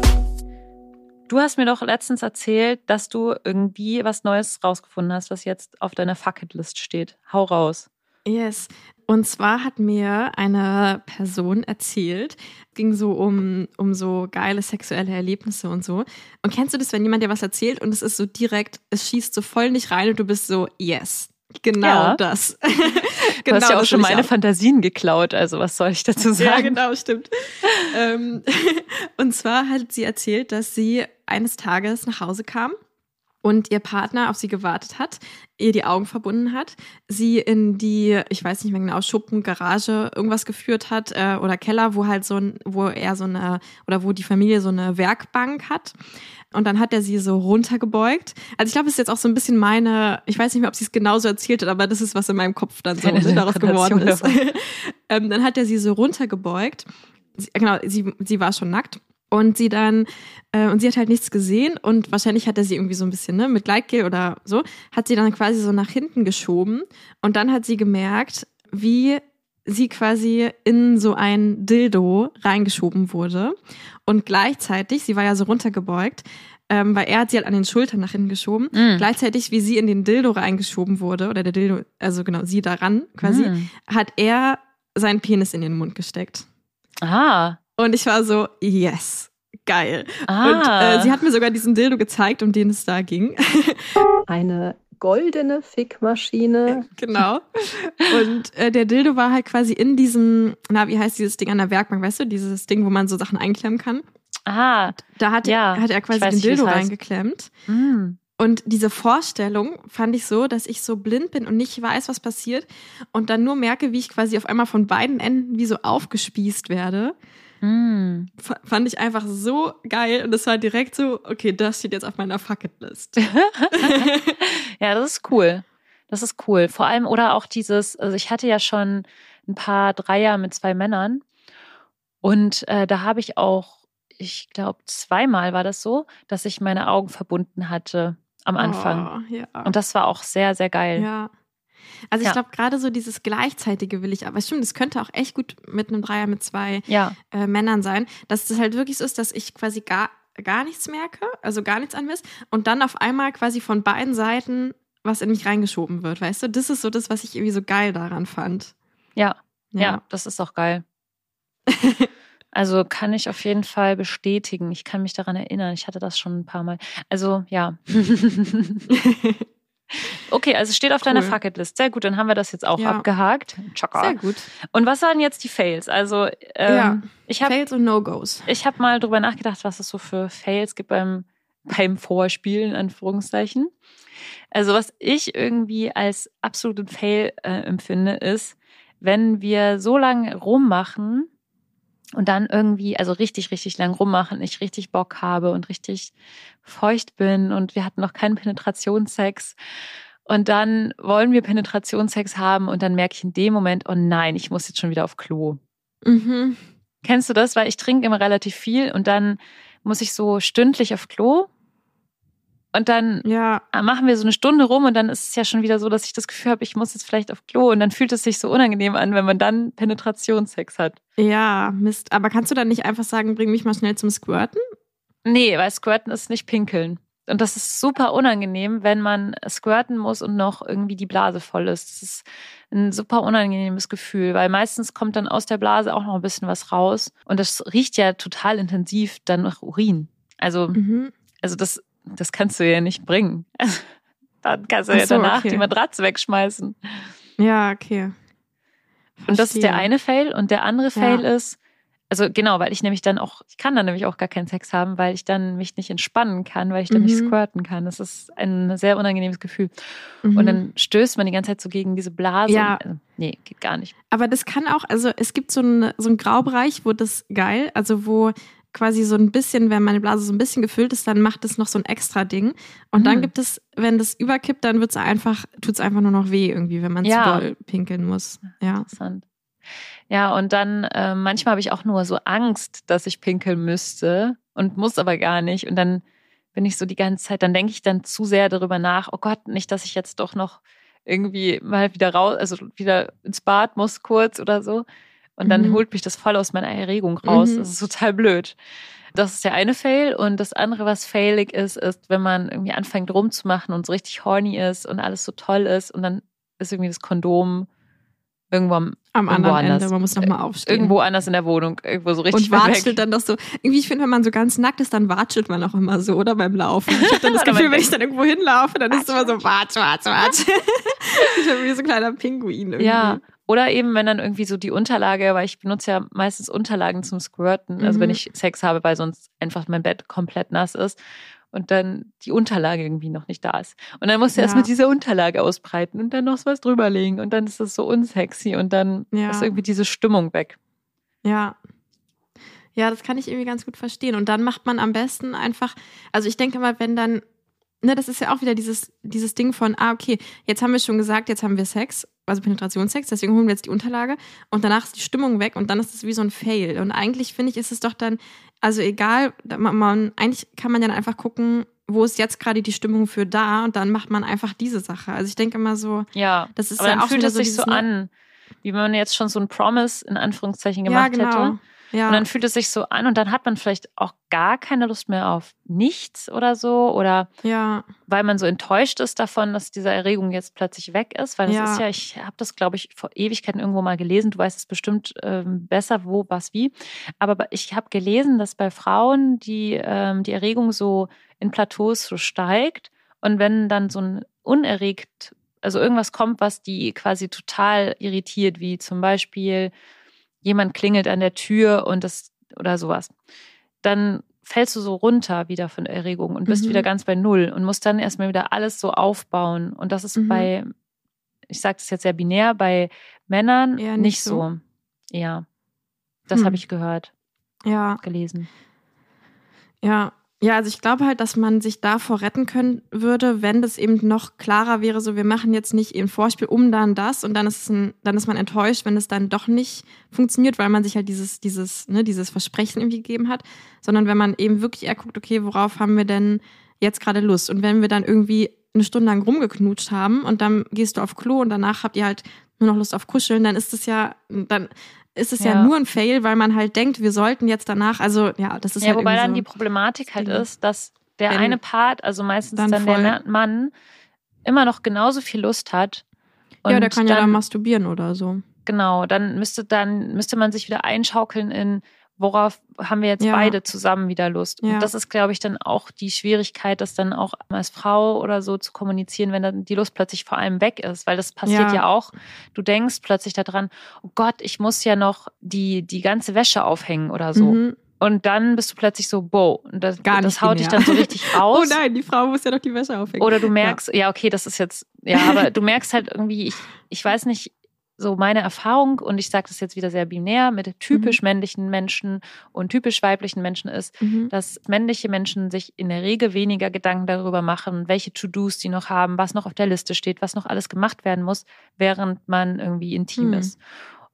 Du hast mir doch letztens erzählt, dass du irgendwie was Neues rausgefunden hast, was jetzt auf deiner Fucketlist steht. Hau raus. Yes. Und zwar hat mir eine Person erzählt, ging so um, um so geile sexuelle Erlebnisse und so. Und kennst du das, wenn jemand dir was erzählt und es ist so direkt, es schießt so voll nicht rein und du bist so, yes, Genau Ja. das. Du genau, hast ja auch schon meine Fantasien geklaut, also was soll ich dazu sagen? Ja, genau, stimmt. ähm, und zwar hat sie erzählt, dass sie eines Tages nach Hause kam und ihr Partner auf sie gewartet hat, ihr die Augen verbunden hat, sie in die, ich weiß nicht mehr genau, Schuppen, Garage, irgendwas geführt hat äh, oder Keller, wo halt so ein, wo er so eine, oder wo die Familie so eine Werkbank hat. Und dann hat er sie so runtergebeugt. Also ich glaube, es ist jetzt auch so ein bisschen meine, ich weiß nicht mehr, ob sie es genauso erzählt hat, aber das ist, was in meinem Kopf dann so ne, daraus geworden ist. Ähm, dann hat er sie so runtergebeugt. Sie, genau, sie, sie war schon nackt. Und sie dann, äh, und sie hat halt nichts gesehen und wahrscheinlich hat er sie irgendwie so ein bisschen, ne, mit Gleitgel oder so, hat sie dann quasi so nach hinten geschoben und dann hat sie gemerkt, wie sie quasi in so ein Dildo reingeschoben wurde und gleichzeitig, sie war ja so runtergebeugt, ähm, weil er hat sie halt an den Schultern nach hinten geschoben, Mm. gleichzeitig wie sie in den Dildo reingeschoben wurde oder der Dildo, also genau, sie daran quasi, Mm. hat er seinen Penis in den Mund gesteckt. Ah. Und ich war so, yes, geil. Ah. Und äh, sie hat mir sogar diesen Dildo gezeigt, um den es da ging. Eine goldene Fickmaschine. genau. Und äh, der Dildo war halt quasi in diesem, na, wie heißt dieses Ding an der Werkbank, weißt du, dieses Ding, wo man so Sachen einklemmen kann. ah. Da hat, Ja, hat er quasi den Dildo reingeklemmt. Mm. Und diese Vorstellung fand ich so, dass ich so blind bin und nicht weiß, was passiert und dann nur merke, wie ich quasi auf einmal von beiden Enden wie so aufgespießt werde. Mm. Fand ich einfach so geil und es war direkt so, okay, das steht jetzt auf meiner Fucketlist. Ja, das ist cool. Das ist cool. Vor allem, oder auch dieses, also ich hatte ja schon ein paar Dreier mit zwei Männern. Und äh, da habe ich auch, ich glaube, zweimal war das so, dass ich meine Augen verbunden hatte am Anfang. Oh, ja. Und das war auch sehr, sehr geil. ja. Also ich Ja. glaube, gerade so dieses Gleichzeitige will ich, aber stimmt, es könnte auch echt gut mit einem Dreier mit zwei Ja. äh, Männern sein, dass das halt wirklich so ist, dass ich quasi gar, gar nichts merke, also gar nichts anmiss und dann auf einmal quasi von beiden Seiten was in mich reingeschoben wird, weißt du? Das ist so das, was ich irgendwie so geil daran fand. Ja. Ja, das ist auch geil. Also kann ich auf jeden Fall bestätigen. Ich kann mich daran erinnern. Ich hatte das schon ein paar Mal. Also ja. okay, also steht auf deiner Cool. Fucketlist. Sehr gut, dann haben wir das jetzt auch Ja. abgehakt. Chaka. Sehr gut. Und was waren jetzt die Fails? Also ähm, Ja. ich habe Fails und No-Gos. ich hab mal drüber nachgedacht, was es so für Fails gibt beim, beim Vorspielen, in Anführungszeichen. Also was ich irgendwie als absoluten Fail äh, empfinde, ist, wenn wir so lange rummachen und dann irgendwie, also richtig, richtig lang rummachen, ich richtig Bock habe und richtig feucht bin und wir hatten noch keinen Penetrationssex. Und dann wollen wir Penetrationssex haben und dann merke ich in dem Moment, oh nein, ich muss jetzt schon wieder auf Klo. Mhm. Kennst du das? Weil ich trinke immer relativ viel und dann muss ich so stündlich auf Klo. Und dann Ja, machen wir so eine Stunde rum und dann ist es ja schon wieder so, dass ich das Gefühl habe, ich muss jetzt vielleicht auf Klo. Und dann fühlt es sich so unangenehm an, wenn man dann Penetrationssex hat. ja, Mist. Aber kannst du dann nicht einfach sagen, bring mich mal schnell zum Squirten? Nee, weil Squirten ist nicht pinkeln. Und das ist super unangenehm, wenn man squirten muss und noch irgendwie die Blase voll ist. Das ist ein super unangenehmes Gefühl, weil meistens kommt dann aus der Blase auch noch ein bisschen was raus. Und das riecht ja total intensiv dann nach Urin. Also Mhm. Also das, das kannst du ja nicht bringen. Dann kannst du Ach ja so, danach okay. die Matratze wegschmeißen. Ja, okay. Und das ist der Verstehe. eine Fail. Und der andere Fail Ja. ist, also genau, weil ich nämlich dann auch, ich kann dann nämlich auch gar keinen Sex haben, weil ich dann mich nicht entspannen kann, weil ich dann nicht Mhm. squirten kann. Das ist ein sehr unangenehmes Gefühl. Mhm. Und dann stößt man die ganze Zeit so gegen diese Blase. Ja. Und, also, nee, geht gar nicht. Aber das kann auch, also es gibt so einen so einen Graubereich, wo das geil, also wo quasi so ein bisschen, wenn meine Blase so ein bisschen gefüllt ist, dann macht es noch so ein extra Ding. Und dann Mhm. gibt es, wenn das überkippt, dann wird's einfach, tut's einfach nur noch weh irgendwie, wenn man Ja. zu doll pinkeln muss. Ja. Interessant. Ja, und dann äh, manchmal habe ich auch nur so Angst, dass ich pinkeln müsste und muss aber gar nicht. Und dann bin ich so die ganze Zeit, dann denke ich dann zu sehr darüber nach, oh Gott, nicht, dass ich jetzt doch noch irgendwie mal wieder raus, also wieder ins Bad muss kurz oder so. Und dann Mhm. holt mich das voll aus meiner Erregung raus. Mhm. Das ist total blöd. Das ist der eine Fail. Und das andere, was failig ist, ist, wenn man irgendwie anfängt rumzumachen und so richtig horny ist und alles so toll ist und dann ist irgendwie das Kondom Irgendwo am, Am irgendwo anderen anders. Ende, man muss nochmal aufstehen. Irgendwo anders in der Wohnung, irgendwo so richtig und watschelt dann doch so. Irgendwie, ich finde, wenn man so ganz nackt ist, dann watschelt man auch immer so, oder beim Laufen. Ich habe dann das Gefühl, wenn ich dann irgendwo hinlaufe, dann ist es immer so watsch, watsch, watsch. ich bin wie so ein kleiner Pinguin irgendwie. Ja. Oder eben, wenn dann irgendwie so die Unterlage, weil ich benutze ja meistens Unterlagen zum Squirten, also Mhm. wenn ich Sex habe, weil sonst einfach mein Bett komplett nass ist und dann die Unterlage irgendwie noch nicht da ist. Und dann musst du Ja. erstmal diese Unterlage ausbreiten und dann noch was drüberlegen und dann ist das so unsexy und dann Ja. ist irgendwie diese Stimmung weg. Ja. Ja, das kann ich irgendwie ganz gut verstehen. Und dann macht man am besten einfach, also ich denke mal, wenn dann, ne, das ist ja auch wieder dieses, dieses Ding von, ah, okay, jetzt haben wir schon gesagt, jetzt haben wir Sex, also Penetrationssex, deswegen holen wir jetzt die Unterlage und danach ist die Stimmung weg und dann ist es wie so ein Fail. Und eigentlich finde ich, ist es doch dann, also egal, man, man, eigentlich kann man ja dann einfach gucken, wo ist jetzt gerade die Stimmung für da und dann macht man einfach diese Sache. Also ich denke immer so, Ja. das ist Aber ja dann auch fühlt es sich so ne? an, wie wenn man jetzt schon so ein Promise in Anführungszeichen Ja, gemacht genau. hätte. Ja. Und dann fühlt es sich so an und dann hat man vielleicht auch gar keine Lust mehr auf nichts oder so oder ja. weil man so enttäuscht ist davon, dass diese Erregung jetzt plötzlich weg ist, weil das Ja. ist ja, ich habe das glaube ich vor Ewigkeiten irgendwo mal gelesen, du weißt es bestimmt ähm, besser, wo, was, wie, aber ich habe gelesen, dass bei Frauen die, ähm, die Erregung so in Plateaus so steigt und wenn dann so ein unerregt, also irgendwas kommt, was die quasi total irritiert, wie zum Beispiel jemand klingelt an der Tür und das oder sowas, dann fällst du so runter wieder von Erregung und bist Mhm. wieder ganz bei Null und musst dann erstmal wieder alles so aufbauen. Und das ist Mhm. bei, ich sage das jetzt sehr binär, bei Männern Eher nicht, nicht so. so. Ja. Das Hm. habe ich gehört, Ja. gelesen. Ja. Ja, also ich glaube halt, dass man sich davor retten können würde, wenn das eben noch klarer wäre, so wir machen jetzt nicht ein Vorspiel um dann das und dann ist ein, dann ist man enttäuscht, wenn es dann doch nicht funktioniert, weil man sich halt dieses, dieses, ne, dieses Versprechen irgendwie gegeben hat, sondern wenn man eben wirklich eher guckt, okay, worauf haben wir denn jetzt gerade Lust? Und wenn wir dann irgendwie eine Stunde lang rumgeknutscht haben und dann gehst du auf Klo und danach habt ihr halt nur noch Lust auf Kuscheln, dann ist es ja, dann ist es ja, Ja. nur ein Fail, weil man halt denkt, wir sollten jetzt danach, also ja, das ist ja, halt wobei dann so. die Problematik halt ist, dass der eine Part, also meistens dann dann, der Mann, immer noch genauso viel Lust hat. ja, der kann ja dann dann masturbieren oder so. Genau, dann müsste dann müsste man sich wieder einschaukeln in worauf haben wir jetzt Ja. beide zusammen wieder Lust. Ja. Und das ist, glaube ich, dann auch die Schwierigkeit, das dann auch als Frau oder so zu kommunizieren, wenn dann die Lust plötzlich vor allem weg ist. Weil das passiert Ja. ja, auch. Du denkst plötzlich daran, oh Gott, ich muss ja noch die, die ganze Wäsche aufhängen oder so. Mhm. Und dann bist du plötzlich so, und das, Gar das haut dich dann so richtig Oh raus. nein, die Frau muss ja doch die Wäsche aufhängen. Oder du merkst, ja. okay, das ist jetzt, ja, aber du merkst halt irgendwie, ich, ich weiß nicht, so meine Erfahrung, und ich sage das jetzt wieder sehr binär, mit typisch männlichen Menschen und typisch weiblichen Menschen ist, Mhm. dass männliche Menschen sich in der Regel weniger Gedanken darüber machen, welche To-Dos die noch haben, was noch auf der Liste steht, was noch alles gemacht werden muss, während man irgendwie intim Hm. ist.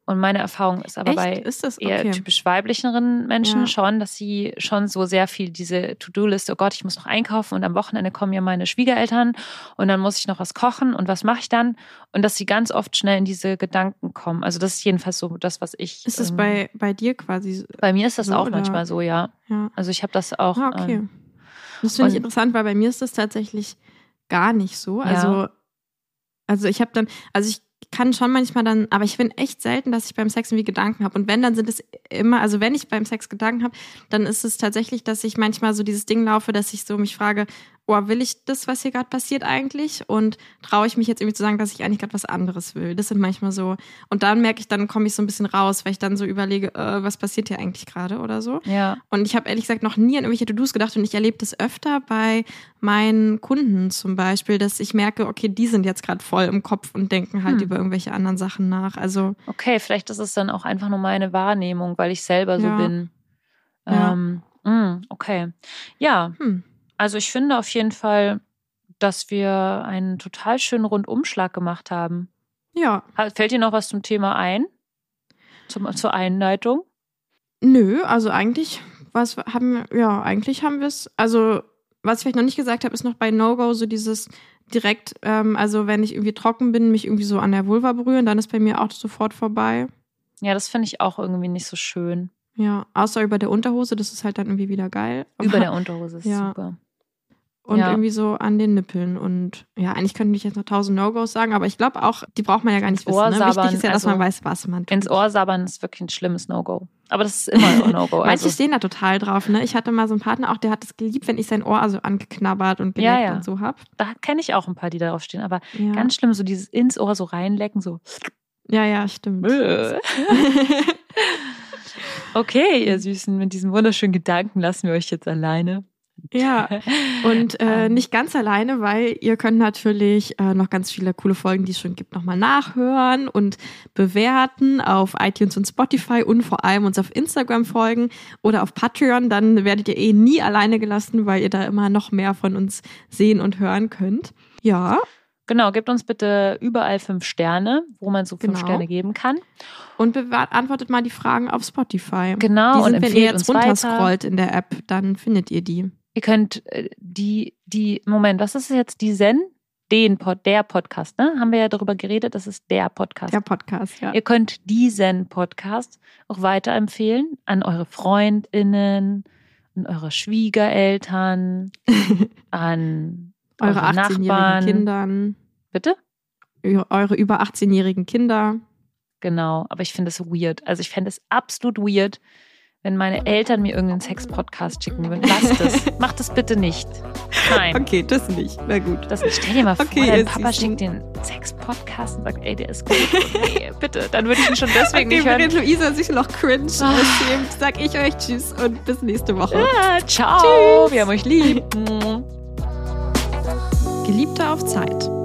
Und meine Erfahrung ist aber Echt? bei eher okay? typisch weiblicheren Menschen Ja. schon, dass sie schon so sehr viel diese To-Do-Liste, oh Gott, ich muss noch einkaufen und am Wochenende kommen ja meine Schwiegereltern und dann muss ich noch was kochen und was mache ich dann? Und dass sie ganz oft schnell in diese Gedanken kommen. Also das ist jedenfalls so das, was ich. Ist das ähm, bei, bei dir quasi? bei mir ist das so, auch oder? manchmal so, ja. Ja. Also ich habe das auch. Ah, okay. ähm, Das finde ich interessant, weil bei mir ist das tatsächlich gar nicht so. Also, also ich habe dann, also ich kann schon manchmal dann, aber ich finde echt selten, dass ich beim Sex irgendwie Gedanken habe. Und wenn, dann sind es immer, also wenn ich beim Sex Gedanken habe, dann ist es tatsächlich, dass ich manchmal so dieses Ding laufe, dass ich so mich frage, oh, will ich das, was hier gerade passiert eigentlich? Und traue ich mich jetzt irgendwie zu sagen, dass ich eigentlich gerade was anderes will? Das sind manchmal so. Und dann merke ich, dann komme ich so ein bisschen raus, weil ich dann so überlege, äh, was passiert hier eigentlich gerade oder so. ja. Und ich habe ehrlich gesagt noch nie an irgendwelche To-Dos gedacht und ich erlebe das öfter bei meinen Kunden zum Beispiel, dass ich merke, okay, die sind jetzt gerade voll im Kopf und denken halt Hm. über irgendwelche anderen Sachen nach. Also Okay, vielleicht ist es dann auch einfach nur meine Wahrnehmung, weil ich selber so Ja. bin. Ja. Ähm, mm, okay. Ja, hm, also ich finde auf jeden Fall, dass wir einen total schönen Rundumschlag gemacht haben. ja, Fällt dir noch was zum Thema ein? Zum, zur Einleitung? nö, also eigentlich, was haben wir, ja, eigentlich haben wir es, also was ich vielleicht noch nicht gesagt habe, ist noch bei No-Go so dieses direkt, ähm, also wenn ich irgendwie trocken bin, mich irgendwie so an der Vulva berühren, dann ist bei mir auch sofort vorbei. Ja, das finde ich auch irgendwie nicht so schön. Ja, außer über der Unterhose, das ist halt dann irgendwie wieder geil. Über Aber- der Unterhose ist Ja. super. Und Ja. irgendwie so an den Nippeln. Und ja, eigentlich könnte ich jetzt noch tausend No-Gos sagen, aber ich glaube auch, die braucht man ja gar nicht Ins wissen. Ohr Ne? Wichtig ist ja, dass man also weiß, was man tut. Ins Ohr sabbern ist wirklich ein schlimmes No-Go. Aber das ist immer ein No-Go. Manche Also, stehen da total drauf, ne? Ich hatte mal so einen Partner auch, der hat es geliebt, wenn ich sein Ohr also angeknabbert und geleckt Ja, ja. und so hab. da kenne ich auch ein paar, die darauf stehen. Aber ganz schlimm, so dieses ins Ohr so reinlecken, so. ja, ja, stimmt. Okay, ihr Süßen, mit diesen wunderschönen Gedanken lassen wir euch jetzt alleine. Ja, und äh, Ähm. nicht ganz alleine, weil ihr könnt natürlich äh, noch ganz viele coole Folgen, die es schon gibt, nochmal nachhören und bewerten auf iTunes und Spotify und vor allem uns auf Instagram folgen oder auf Patreon. Dann werdet ihr eh nie alleine gelassen, weil ihr da immer noch mehr von uns sehen und hören könnt. Ja, Genau, gebt uns bitte überall fünf Sterne, wo man so fünf Genau. Sterne geben kann. und beantwortet mal die Fragen auf Spotify. Genau, Die und sind, wenn ihr jetzt uns weiter. runterscrollt in der App, dann findet ihr die. Ihr könnt äh, die, die, Moment, was ist jetzt die Zen? Den Pod, der Podcast, ne? Haben wir ja darüber geredet, das ist der Podcast. Der Podcast, ja. Ihr könnt diesen Podcast auch weiterempfehlen an eure FreundInnen, an eure Schwiegereltern, an Eure eure 18-jährigen Nachbarn. Kindern, Bitte? eure über 18-jährigen Kinder. Genau, aber ich finde es weird. Also ich fände es absolut weird, wenn meine Eltern mir irgendeinen Sex-Podcast schicken würden. Lasst es. Macht es bitte nicht. Nein. Okay, das nicht. Na gut. Das, stell dir mal vor, Okay, dein Papa schickt den Sex-Podcast und sagt, ey, der ist gut. Nee, bitte. Dann würde ich ihn schon deswegen Okay, nicht hören. während Luisa sich noch cringe Ah. schämt, sag ich euch Tschüss und bis nächste Woche. Ah, ciao. Tschüss. Wir haben euch lieb. Geliebte auf Zeit.